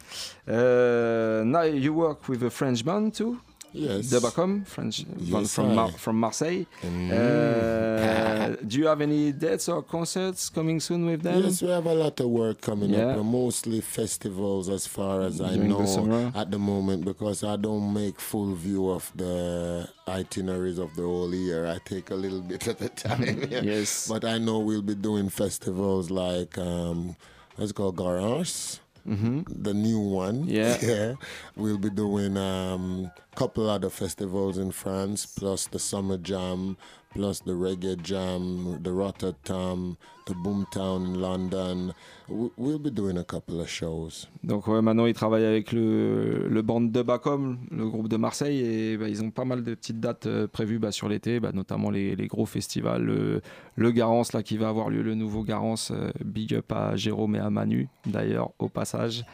Uh, now you work with a French band too. Yes. Dub Akom, French band from Mar- from Marseille. Mm. Uh, do you have any dates or concerts coming soon with them? Yes, we have a lot of work coming Yeah. up, mostly festivals as far as I During the know summer. at the moment because I don't make full view of the itineraries of the whole year. I take a little bit at a time. Yes. But I know we'll be doing festivals like, um, what's it called, Garage? Mhm. The new one. Yeah. yeah. We'll be doing a um, couple other festivals in France, plus the Summer Jam, plus the Reggae Jam, the Rotterdam, the Boomtown in London. We- We'll be doing a couple of shows. Donc ouais, maintenant ils travaillent avec le, le band de Bacom, le groupe de Marseille, et bah, ils ont pas mal de petites dates euh, prévues bah, sur l'été, bah, notamment les, les gros festivals, le, le Garance là qui va avoir lieu, le nouveau Garance, euh, big up à Jérôme et à Manu d'ailleurs au passage.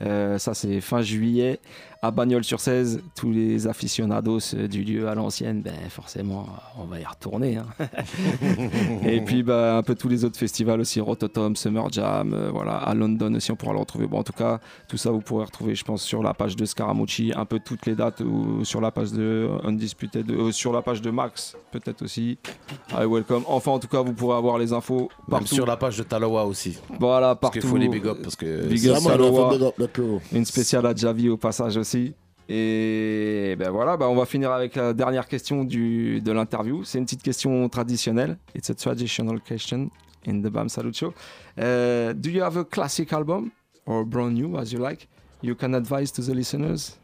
Euh, ça c'est fin juillet à Bagnols-sur-Cèze. Tous les aficionados euh, du lieu à l'ancienne, ben forcément on va y retourner. hein. et puis bah, un peu tous les autres festivals aussi, Rototom, Summer Jam, euh, voilà, à London aussi on pourra le retrouver. Bon en tout cas tout ça vous pourrez retrouver je pense sur la page de Scaramucci, un peu toutes les dates ou sur la page de Undisputed, euh, sur la page de Max peut-être aussi. I welcome. Enfin en tout cas vous pourrez avoir les infos Même partout. sur la page de Talawa aussi. Voilà, Parce partout. qu'il faut les big up. Parce que Big up crew. Une spéciale à Javi au passage aussi. Et ben voilà, ben on va finir avec la dernière question du, de l'interview. C'est une petite question traditionnelle. It's a traditional question in the Bam Salut Show. Uh, do you have a classic album? Or brand new, as you like? You can advise to the listeners?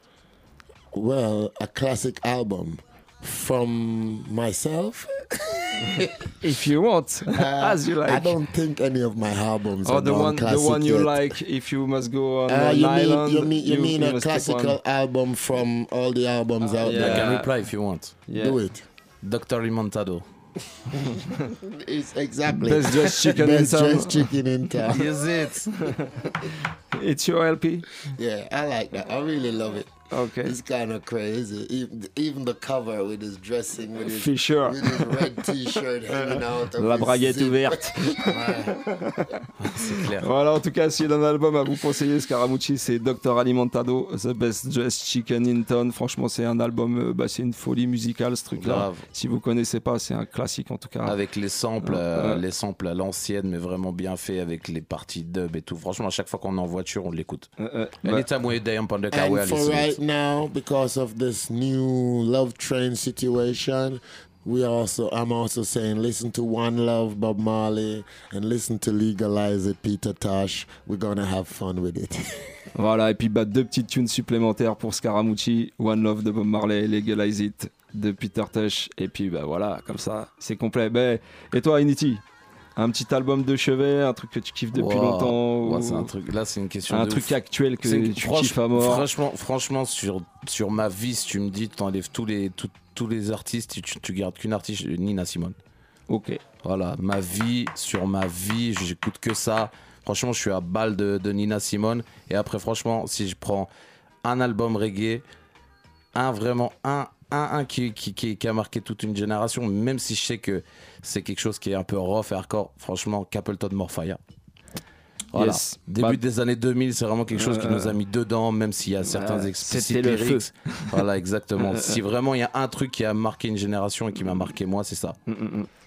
Well, a classic album from myself? If you want, as you like. Uh, I don't think any of my albums or are the one, the one you yet. like. If you must go on Uh, an you, island, mean, you mean you mean a must pick one. classical album from all the albums out there. I can reply if you want. Yeah. Do it. Dr. Alimantado. It's exactly Best dressed chicken in Best town. dressed chicken in town. Is it? It's your LP. Yeah, I like that. I really love it. Okay. It's kind of crazy. Even, even the cover with his dressing, with his, Fisher. with his red T-shirt hanging out. of La braguette ouverte. C'est clair. Voilà, en tout cas, s'il y a un album à vous conseiller, Scaramucci, c'est Dr. Alimentado, The Best Dressed Chicken in Town. Franchement, c'est un album, euh, bah, c'est une folie musicale, ce truc-là. Si vous connaissez pas, c'est un classique en tout cas. Avec les samples, Ouais. euh, les samples à l'ancienne, mais vraiment bien fait avec les parties dub et tout. Franchement, à chaque fois qu'on est en voiture, on l'écoute. Bah, Anytime we're day on the car, And for right now, because of this new love train situation, we also I'm also saying listen to One Love Bob Marley and listen to Legalize It Peter Tosh. We're gonna have fun with it. Voilà, et puis bah, deux petites tunes supplémentaires pour Scaramucci, One Love de Bob Marley, Legalize It de Peter Tosh. Et puis bah voilà, comme ça, c'est complet. Ben, et toi, Initi? Un petit album de chevet, un truc que tu kiffes depuis Wow. longtemps ou- un truc, là, c'est une question. un de truc ouf. actuel que tu franch- kiffes à mort. Franchement, franchement sur, sur ma vie, si tu me dis, tu enlèves tous les, tout- tous les artistes, tu, tu gardes qu'une artiste, Nina Simone. Ok. Voilà, ma vie, sur ma vie, j'écoute que ça. Franchement, je suis à balle de, de Nina Simone. Et après, franchement, si je prends un album reggae, un vraiment, un, un, un qui, qui, qui, qui a marqué toute une génération, même si je sais que c'est quelque chose qui est un peu rough et hardcore, franchement, Capleton Morfire. Voilà. Yes. Début Bah- des années 2000, c'est vraiment quelque chose qui Euh, nous a mis dedans, même s'il y a certains euh, explicites c'était le feu. Voilà, exactement. Si vraiment il y a un truc qui a marqué une génération et qui m'a marqué moi, c'est ça.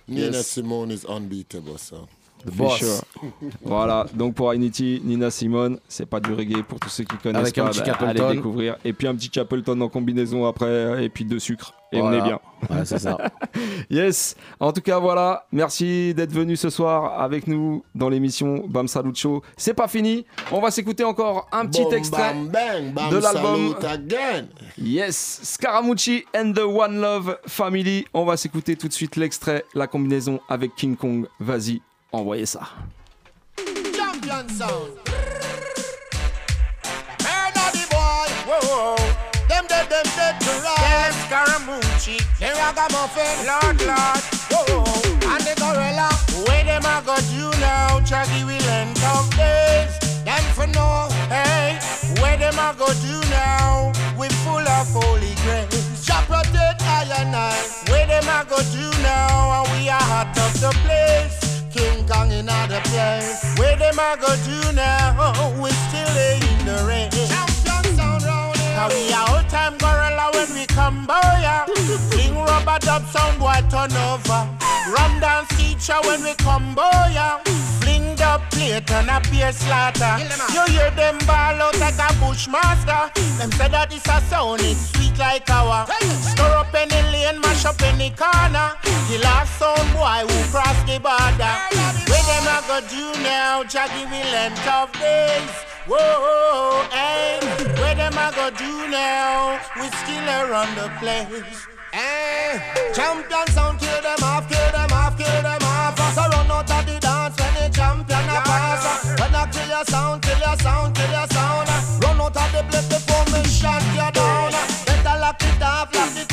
Nina Simone is unbeatable, ça. The boss. sure. voilà, donc pour Ainiti, Nina Simone, c'est pas du reggae pour tous ceux qui connaissent Avec un pas, petit bah, allez découvrir. Et puis un petit Capleton en combinaison après, et puis deux sucres. Et on Voilà. est bien. Ouais, c'est ça. yes. En tout cas, voilà. Merci d'être venu ce soir avec nous dans l'émission Bam Salut Show. C'est pas fini. On va s'écouter encore un petit Boom, extrait bam, bang, bam, de l'album. Yes, Scaramucci and the One Love Family. On va s'écouter tout de suite l'extrait, la combinaison avec King Kong. Vas-y, envoyez ça. Champion sound. Murder the boy. Whoa, whoa. Them dead, them dead to right. Yes, Skarra Mucci. The ragamuffin. Lord, Lord. Whoa, whoa. And the gorilla. Where them a go do now? Chucky will end of days. Them for know. Hey, where them a go do now? We full of holy grace. Jah protect I and I. Where them a go do now? And we are hot of the place. In other place. Where them a go to now? We still in we are old time gorilla when we come by. King rubber dub sound boy turn over. Run dance teacher when we come by. Fling the plate and a beer slaughter. You hear them ball out like a bushmaster. Them say that it's a sound, it's sweet like our. Stir up any lane, mash up any corner. The last sound boy who cross the border. Where them a go do now? Jaggy will end of days. Whoa, hey, where them a go do now? We still around the place. Hey, champion sound, kill them off, kill them off, kill them off. So run out of the dance when the champion a pass. When I kill your sound, kill your sound, kill your sound. Run out of the place before me shut you down. Better lock it off, lock it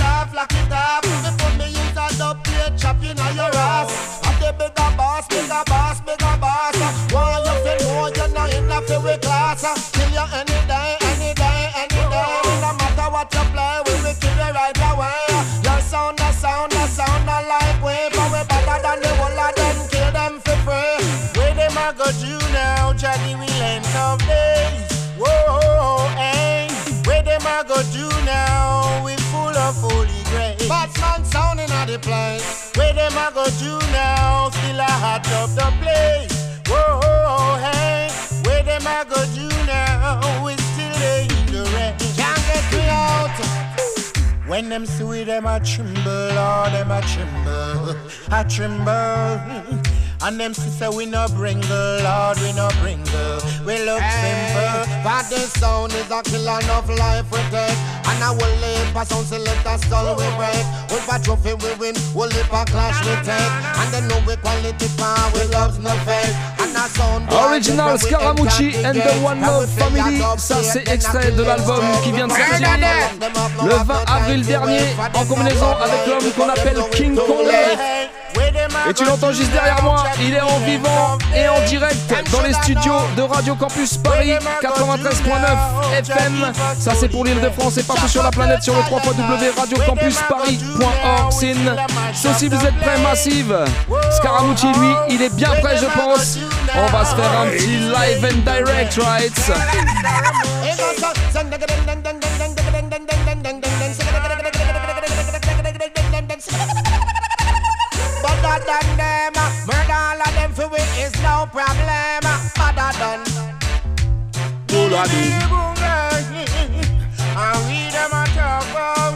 A go do now? Still a hot up the place. Whoa, hey. Where them a go do now? We still in the rain. Can't get me out. When them see them a tremble, oh them a tremble, a tremble. And them say we no bringle, Lord we no bringle. We look simple, but this sound is a killer enough life we take. And I will live a sound select a skull we break. With a trophy we win, we'll live a clash we take. And they know we quality power, we love's no fake. And a sound boy, Original Skarra Mucci and the. One Love Family. Ça, c'est extrait de l'album qui vient de sortir le 20 avril dernier en combinaison avec l'homme qu'on appelle King Kong. Et tu l'entends juste derrière moi, il est en vivant et en direct dans les studios de Radio Campus Paris 93.9 FM. Ça c'est pour l'île de France et partout sur la planète sur le 3 radiocampusparis.org. C'est une- c'est aussi vous êtes prêts Massive. Scaramucci lui, il est bien prêt je pense. On va se faire un petit live and direct, right? Better than them, murder all of them for we is no problem. Better than them. And we them a talk about.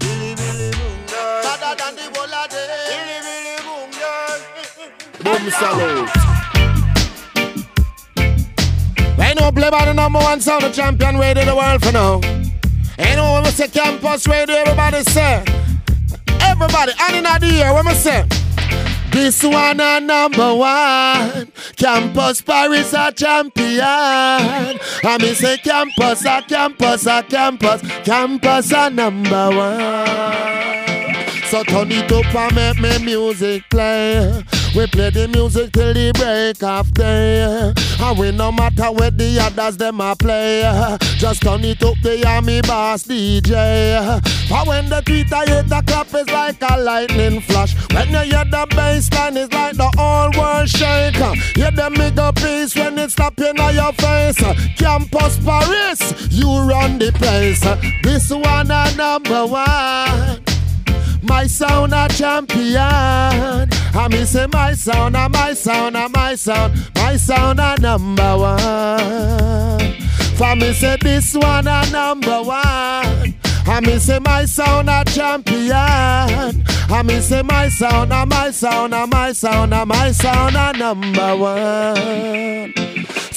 Billy Billy. Better than the. Billy Billy. Boom salute. Ain't no play by the number one sound of champion radio the world for now. Ain't no we say campus radio, everybody say. Everybody, and in the air, when we say. This one a number one. Campus Paris a champion. I me say campus a campus a campus. Campus a number one. So turn it up and make me music play. We play the music till the break of day. And we no matter where the others them a play. Just turn it up, they the army boss DJ. For when the tweeter hit the clap is like a lightning flash. When you hear the bass line, it's like the whole world shake. Hear the mega piece when it's slapping on your face. Campus Paris, you run the place. This one a number one. My sound a champion. I me say my sound, a my sound, a my sound, my sound a number one. For me say this one a number one. I me say my sound a champion. I me say my sound, a my sound, a my sound, a my sound a number one.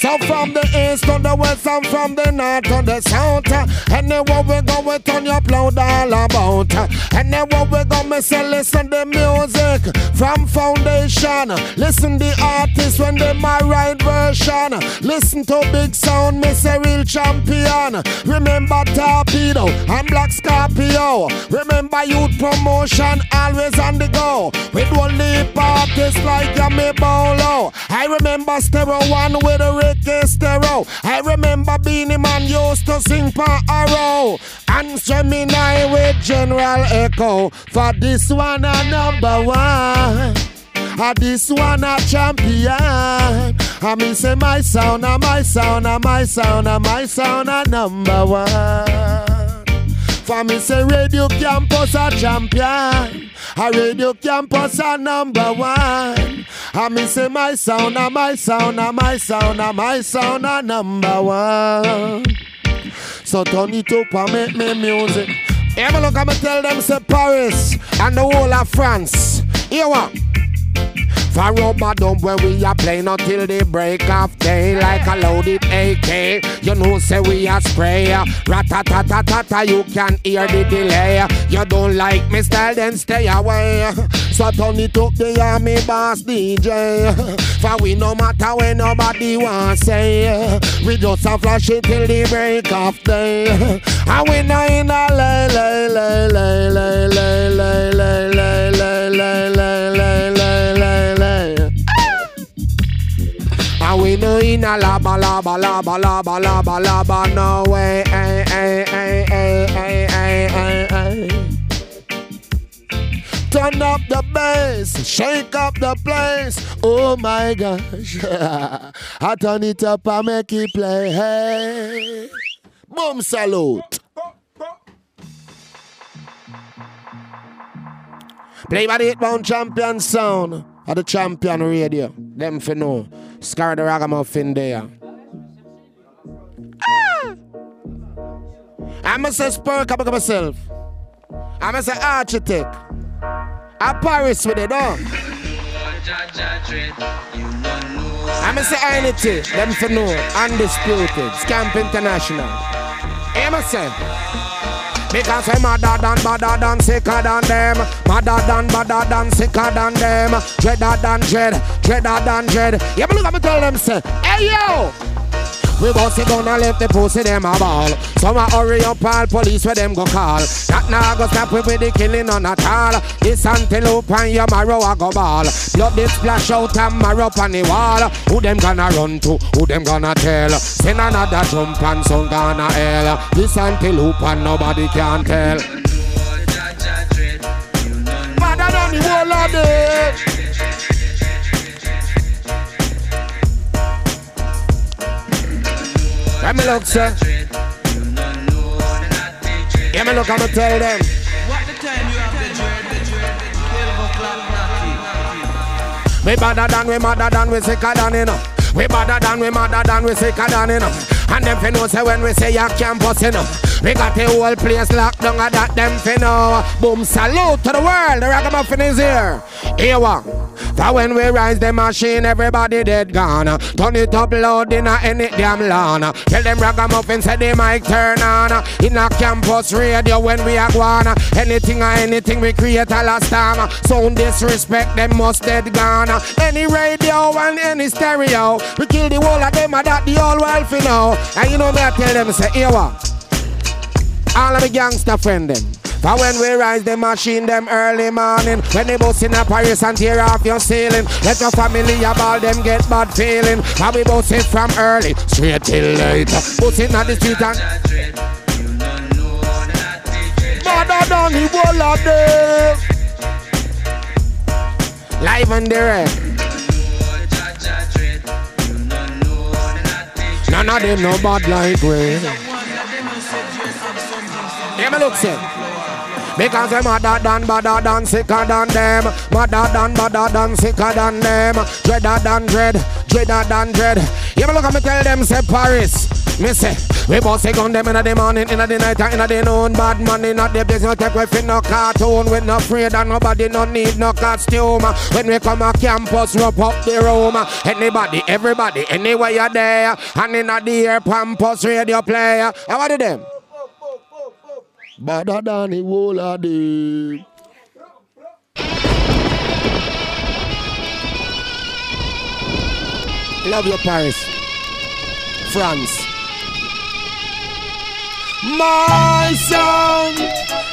From the east to the west and from the north to the south. Anywhere we go we turn your loud all about. Anywhere we go me say listen the music From foundation. Listen the artist when they my right version. Listen to big sound me say real champion. Remember Torpedo and Black Scorpio. Remember youth promotion always on the go. With one leap artists like Yami Bolo. I remember Stereo One with a Stereo I remember Beenie Man used to sing for Arrow And Gemini with General Echo For this one a number one Ah, this one a champion. I me say my sound, a my sound, a my sound, a my sound a number one. For me say Radio Campus a champion. A Radio Campus a number one. I me say my sound, a my sound, a my sound, a my sound a number one. So turn it up and make me music. Ever look, I'ma tell them say Paris and the whole of France. Here what? For rubber dump where we are playing until the break of day like a loaded AK. You know, say we are spray. Ratatatata, you can hear the delay. You don't like me style, then stay away. So turn it up the army boss DJ. For we no matter when nobody wants say. We just a flash it till the break of day. And we not in a lay, lay, lay, lay, lay, lay, lay, lay. In a laba laba laba laba laba laba no way ay, ay, ay, ay, ay, ay, ay, ay. Turn up the bass, shake up the place. Oh my gosh. I turn it up and make it play. Hey. Boom salute. Play by the 8 pound champion sound of the champion radio. Them for know. Scar the ragamuffin there. Ah! I'm a say spur up myself. I'm a say architect. I Paris with it, huh? I'm a say I-Nity, them for know. Undisputed. Scamp International. I'm a. Because I'm madder than badder than sicker than them. Madder than badder than sicker than them. Dreader than dread, dreader than dread. Yeah, but look at me tell them, say, hey yo! We bust it down and left the pussy them a ball. Some a hurry up all police where them go call. That now go stop with the killing on at all. This antelope and your marrow a go ball. Blood they splash out and marrow up on the wall. Who them gonna run to? Who them gonna tell? Send another jump and some gonna hell. This antelope and nobody can tell. Madder than the whole of it. Let me look, sir. Yeah, me look, I'ma tell them. What the time you have the dread, the dread, the 12 o'clock natty? We badder than we madder than we sicker than you. We badder than we madder than we sicker than know. And them fi know say when we say you campus you know. We got the whole place locked down and that them fi know. Boom, salute to the world, the ragamuffin is here. Here one. For when we rise the machine, everybody dead gone. Turn it up loud in any damn lawn. Tell them ragamuffin say the mic turn on. In a campus radio when we are gone. Anything or anything we create a last time. Sound disrespect, them must dead gone. Any radio and any stereo. We kill the whole of them and that the whole world fi know. And you know me I tell them say, here? All of the gangster friend them. For when we rise the machine them early morning. When they bust in a Paris and tear off your ceiling. Let your family about them get bad feeling. How we bust it from early straight till late. Bust it on the street and Mother down the wall of them. Live and direct. None of them no bad like we. Hear me look, say. Because them madder than, badder than, sicker than them. Madder than, badder than, sicker than them. Dreader than dread, dreader than dread. You look at me tell them, say Paris. Me say, we boss a gun them in the morning, in the night, and in the noon. Bad money, not the business, take fit no cartoon. We no afraid and nobody no need no costume. When we come a campus, rope up the room. Anybody, everybody, anywhere you're there. And in the air, campus radio player. How are them? Badder than the whole. Love your Paris. France. My son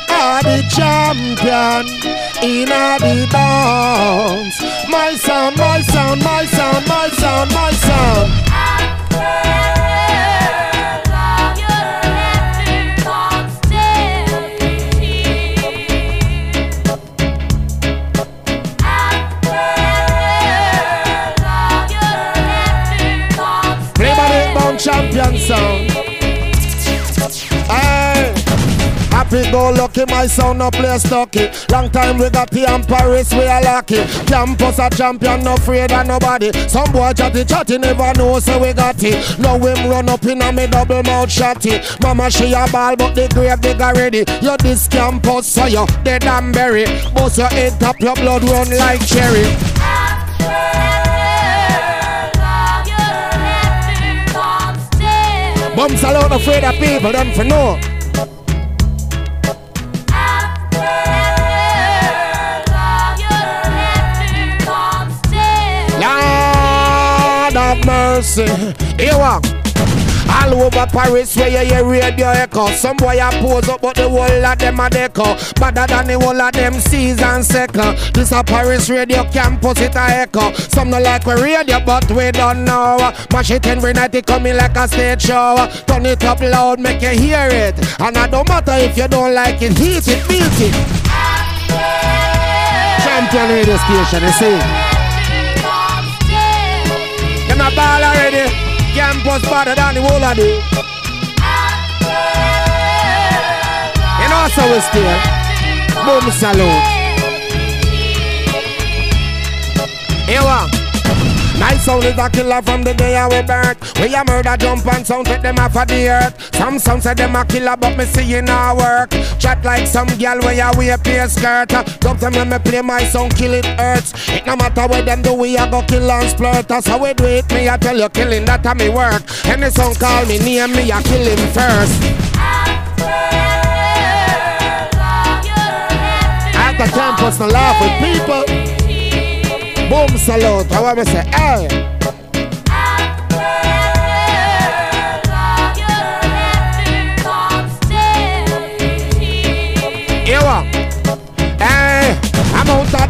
are the champion in the dance. My son, my son, my son, my son, my son. Happy go lucky, my son no play stucky. Long time we got the and Paris, we are lucky. Campus a champion, no afraid of nobody. Some boy chatty chatty never know, so we got it. Now him run up in a me double mouth shotty. Mama she a ball, but the grave digger ready. You this campus, so you dead and bury. Bust your head top, your blood run like cherry. Bums alone afraid of people, them for know. Of mercy. Here walk. All over Paris where you hear radio echo. Some boy a pose up but the whole of them a deco. Better than the whole of them season second. This a Paris radio campus it a echo. Some no like we radio but we don't know. Mash it every night it coming like a stage show. Turn it up loud make you hear it. And I don't matter if you don't like it Heat it, beat it. Champion radio station you see a ball already Campus better than the whole of them. You know so we still. Boom salute. Here one. Nice sound is a killer from the day I we birth. We a murder jump and sound take them off of the earth. Some sound say them a killer but me see in our work. Chat like some gal where you wear a skirt. Dub them when me play my song kill it hurts. It no matter what them do we a go kill and splurt. That's how we do it. Me I tell you killing that a me work. Any song call me name me I kill him first. At the campus no laugh with people. Boom salute. I want.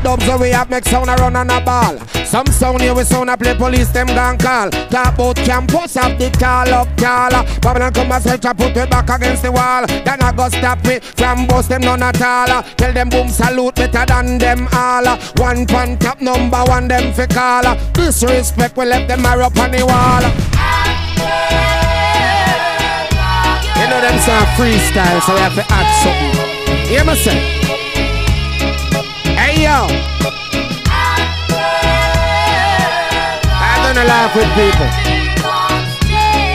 Dubs so we have make sound a run on a ball. Some sound here we sound a play police them gun call. Talk about campus of the call up call. Babylon come and search put it back against the wall. Then I go stop it from bust them none at all. Tell them boom salute better than them all. One pan top number one them fi call. Disrespect we left them mark up on the wall. You know them say freestyle so we have to add something. Hear me say. Yo. I'm gonna laugh with people.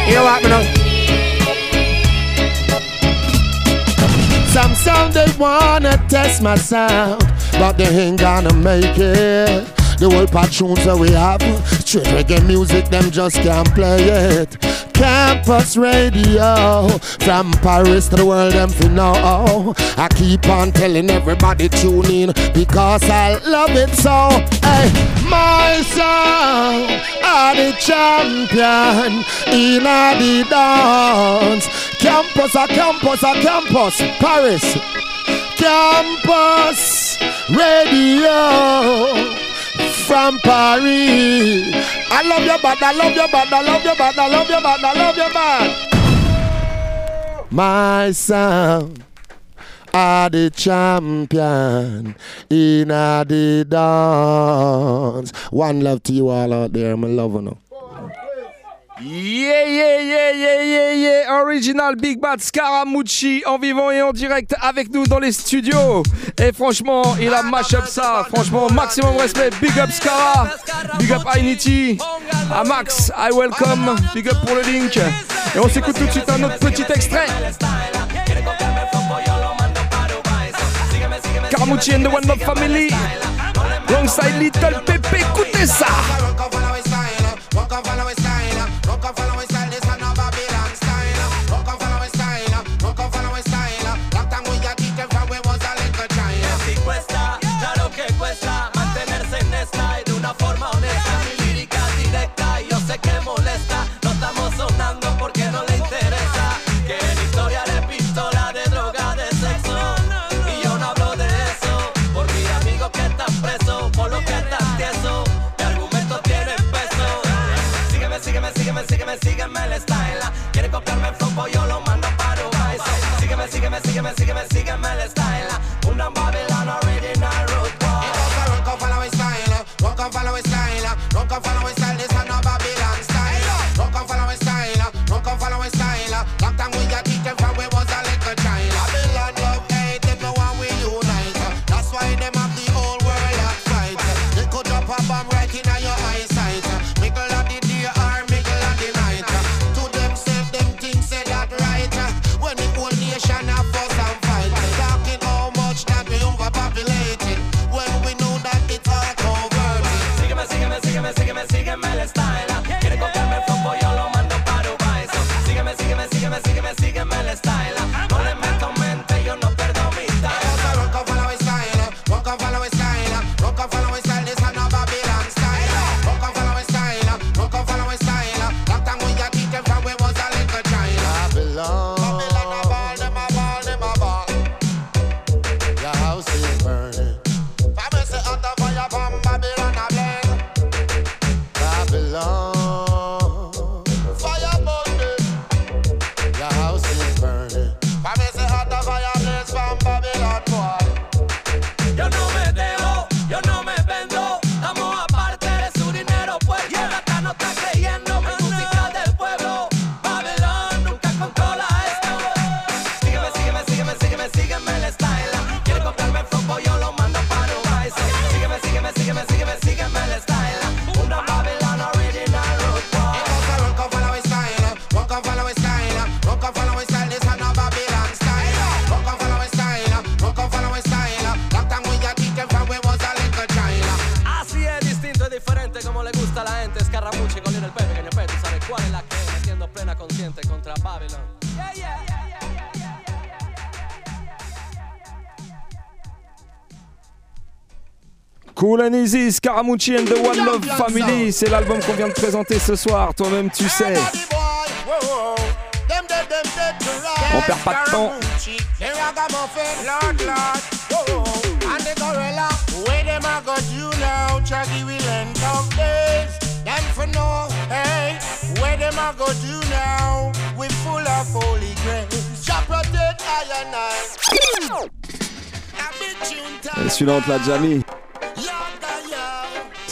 You know what, know? Some sound they wanna test my sound, but they ain't gonna make it. The whole tunes that we have. Straight reggae music, them just can't play it. Campus radio. From Paris to the world, them fi know. I keep on telling everybody tune in Because I love it so. Hey, my song Are the champion In the dance. Campus, a campus, a campus Paris. Campus Radio from Paris. I love your bad, I love your bad, I love your bad, I love your bad, I love your bad. My sound are the champion in the dance. One love to you all out there, I'm love. You know. Yeah, yeah, yeah, yeah, yeah, yeah, original Big Bad Scaramucci en vivant et en direct avec nous dans les studios. Et franchement, il a mash up ça. Franchement, maximum respect. Big up Scara, big up Ainiti, à Max, I welcome, big up pour le link. Et on s'écoute tout de suite un autre petit extrait. Scaramucci and the One Love Family, alongside Little Pepe, écoutez ça. nunca follow me. Scaramucci and the One Love Family. C'est l'album qu'on vient de présenter ce soir, toi-même tu sais. On perd pas de temps. Celui-là, on l'a déjà.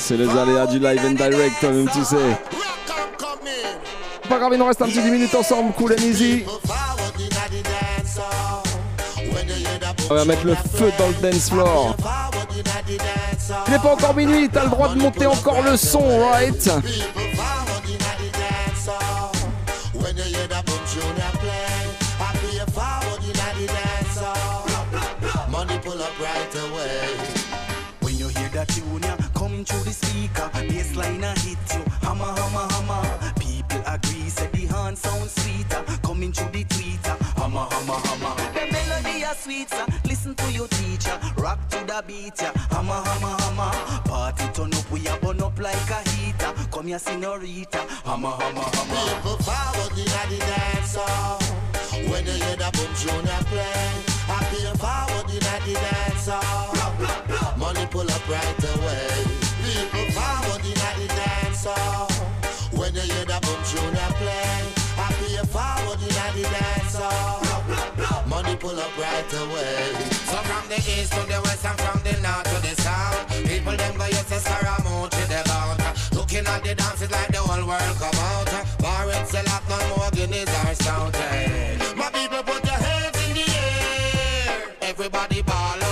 C'est les aléas du live and direct, toi-même tu sais. Pas grave, il nous reste un petit 10 minutes ensemble, cool and easy. On va mettre le feu dans le dance floor. Il n'est pas encore minuit, t'as le droit de monter encore le son, right? beat ya. Hammer, hammer, hammer. Party turn up, we a burn up like a heater. Come here, senorita. Hammer, hammer, hammer. People power, in the dance hall. When they hear that boom tune a play, I feel forward in Blah, blah, blah. Money pull up right away. People power, in the dance hall. Up right away. So from the east to the west and from the north to the south, people them go yes, Skarra Mucci they bout. Looking at the dances like the whole world come out. Bar it sell out no more guineas or stout. Eh. My people put your hands in the air. Everybody ball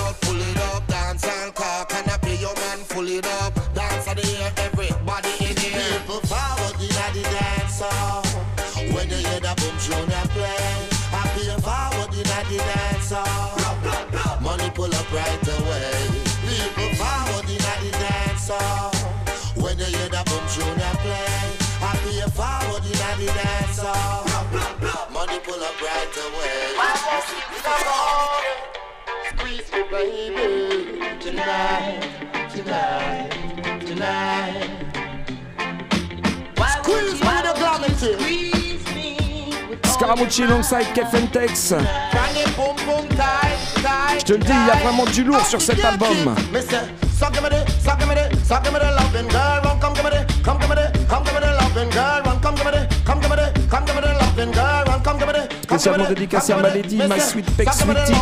dance hall. When you hear the boom tune I play, I pay forward in the dance hall. Money pull up right away. Squeeze me, baby, tonight, tonight, tonight. Squeeze me the glamity. Scaramucci alongside Je te le dis, il y a vraiment du lourd sur cet album. Spécialement dédicacé à my sweet peck sweetie.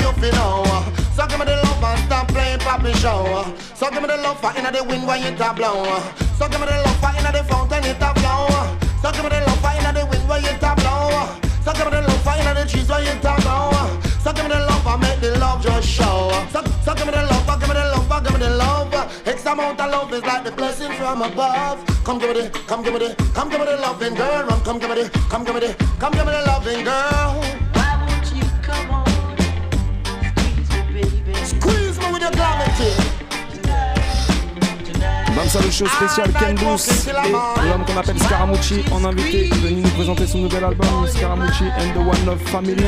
You feel now. Poppy show. So give me the love for inna the wind when it a blow. So give me the love for inna the fountain it a flow. So give me the love for inna the wind when it a blow. So give me the love for inna the trees when it a blow. So give me the love and make the love just show. So, so give me the love, give me the love, give me the love. X amount of love is like the blessing from above. Come give me the, come give me the, come give me the loving girl. Come give me the, come give me the, come give me the loving girl. Why won't you come on? Squeeze me with your Bamsa le show spécial Ken Booth et l'homme qu'on appelle Scaramucci en invité venu nous présenter son nouvel album Scaramucci and the One Love Family.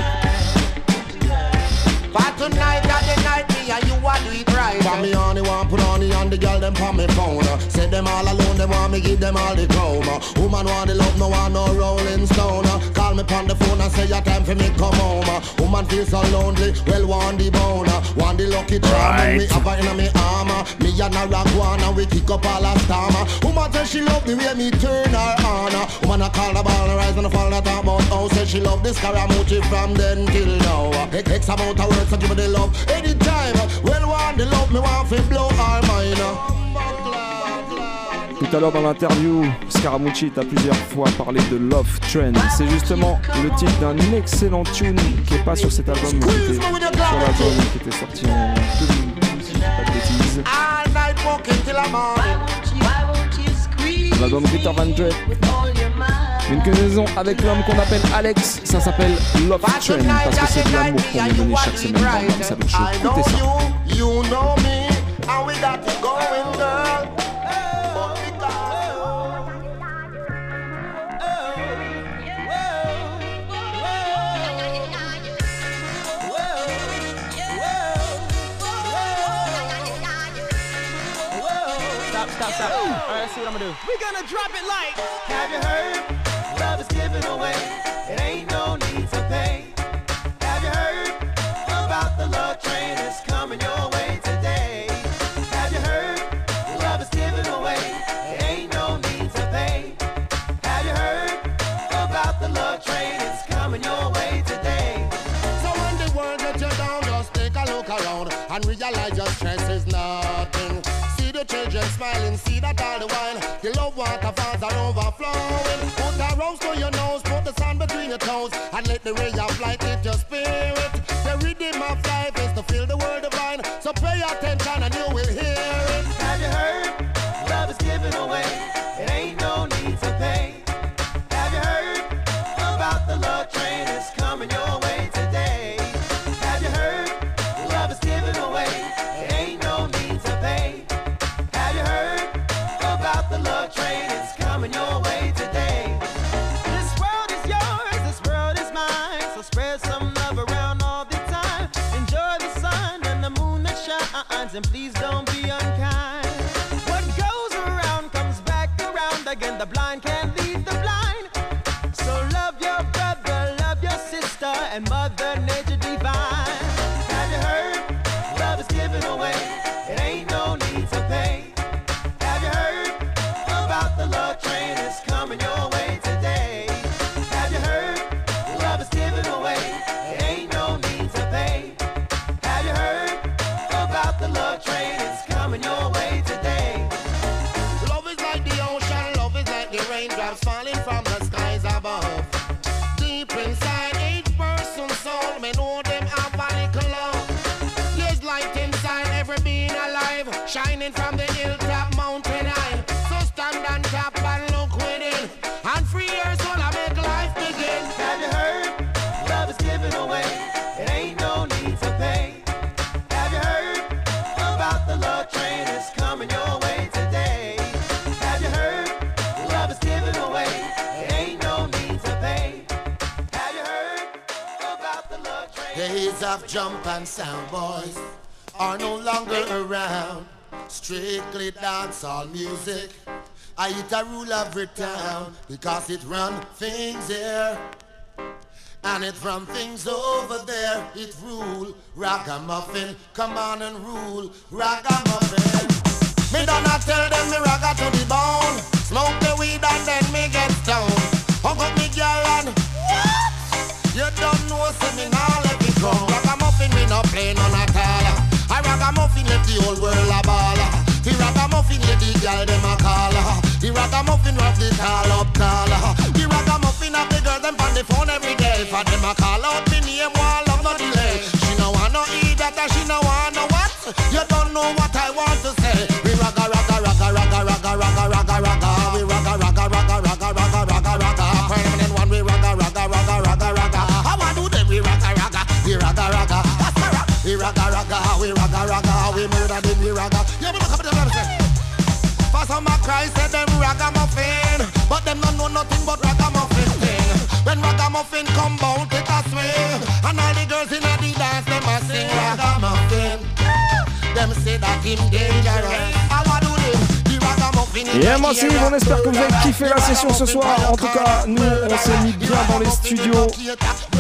For tonight at the night, me and you a do it right. For me only want put on the and the girl them on me phone. uh. Say them all alone, they want me give them all the chrome. uh. Woman want the love, no want no rolling stone. uh. Call me on the phone and say your time for me come home. uh. Woman feel so lonely, well want the bone. uh. Want the lucky charm, and me have her in me armor. Me and a rock one and we kick up all a storm. uh. Woman say she love the way me turn her on. uh. Woman a call the ball rise and fall and talk about how say she love this Skarra Mucci from then till now. uh. X X amount of words to give me the love anytime. Well want the love, me want to blow her mind. Tout à l'heure dans l'interview, Scaramucci t'a plusieurs fois parlé de Love Trend. C'est justement le titre d'un excellent tune qui est pas sur cet album, mais qui était sur l'album qui était sorti en 2012, si je dis pas de bêtises. L'album Ritter Van Dread. Une connexion avec l'homme qu'on appelle Alex, ça s'appelle Love Trend parce que c'est de l'amour qu'on lui donne chaque semaine dans Bam Salut Show. I know Écoutez ça. you, you know me, and we got it going, girl. But we Stop, stop, stop. All right, let's see what I'm gonna do. We're gonna drop it like. Have you heard? Ain't no need to pay. Have you heard about the love train that's coming your way today? Have you heard? Love is away. It ain't no need to pay. Have you heard about the love train that's coming your way today? So when the world get you down, just take a look around and realize your stress is nothing. See the children smiling, see that all the while the love waterfalls are overflowing. Rose to your nose, Jump and sound boys are no longer around. Strictly dancehall music. I it a rule every town because it run things here. And it run things over there. It rule ragamuffin. Come on and rule ragamuffin. Me donna tell them me ragga to the bone. Smoke the weed and then me get stoned. Hug up me girl and what? You don't know, say me now no play none at all. I ragamuffin let the whole world a ball. The ragamuffin let the girl them a call. The ragamuffin rock the tall up tall. The ragamuffin have the girl them on the phone every day. For them a call out me name, one some a cry say them ragamuffin But them don't know nothing but ragamuffin thing When ragamuffin come bout it a swing And all the girls in the dance them a sing ragamuffin Them say that him dangerous How I do this? The ragamuffin in Et area. on espère que vous avez kiffé la session ce soir. En tout cas, nous, on s'est mis bien dans les studios.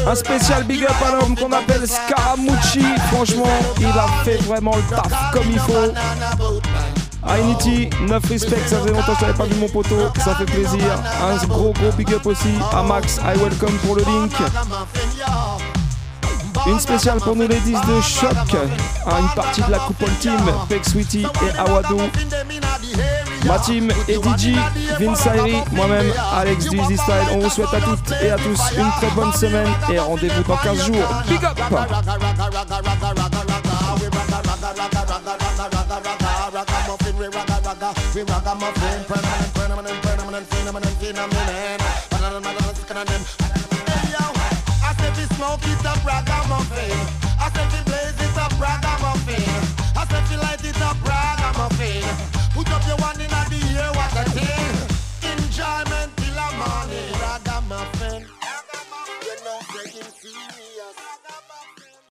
Un spécial big up à l'homme qu'on appelle Scaramucci. Franchement, il a fait vraiment le taf comme il faut. Ainiti, 9 respect, ça faisait longtemps que je t'avais pas vu mon poteau, ça fait plaisir. Un gros gros big up aussi à Max, I welcome pour le link. Une spéciale pour nos ladies de choc, à une partie de la coupole team, Peck Sweetie et Awadou. Ma team et DJ, Vince moi-même, Alex du Style. On vous souhaite à toutes et à tous une très bonne semaine et rendez-vous dans 15 jours. We ragamuffin, permanent, permanent, permanent, phenomenon, phenomenon. Hey yo, I said we smoke it up, ragamuffin. I said we blaze it up, ragamuffin. I said we light it up, ragamuffin. Put up your one in the ear, what a thing. Enjoyment till the morning, ragamuffin.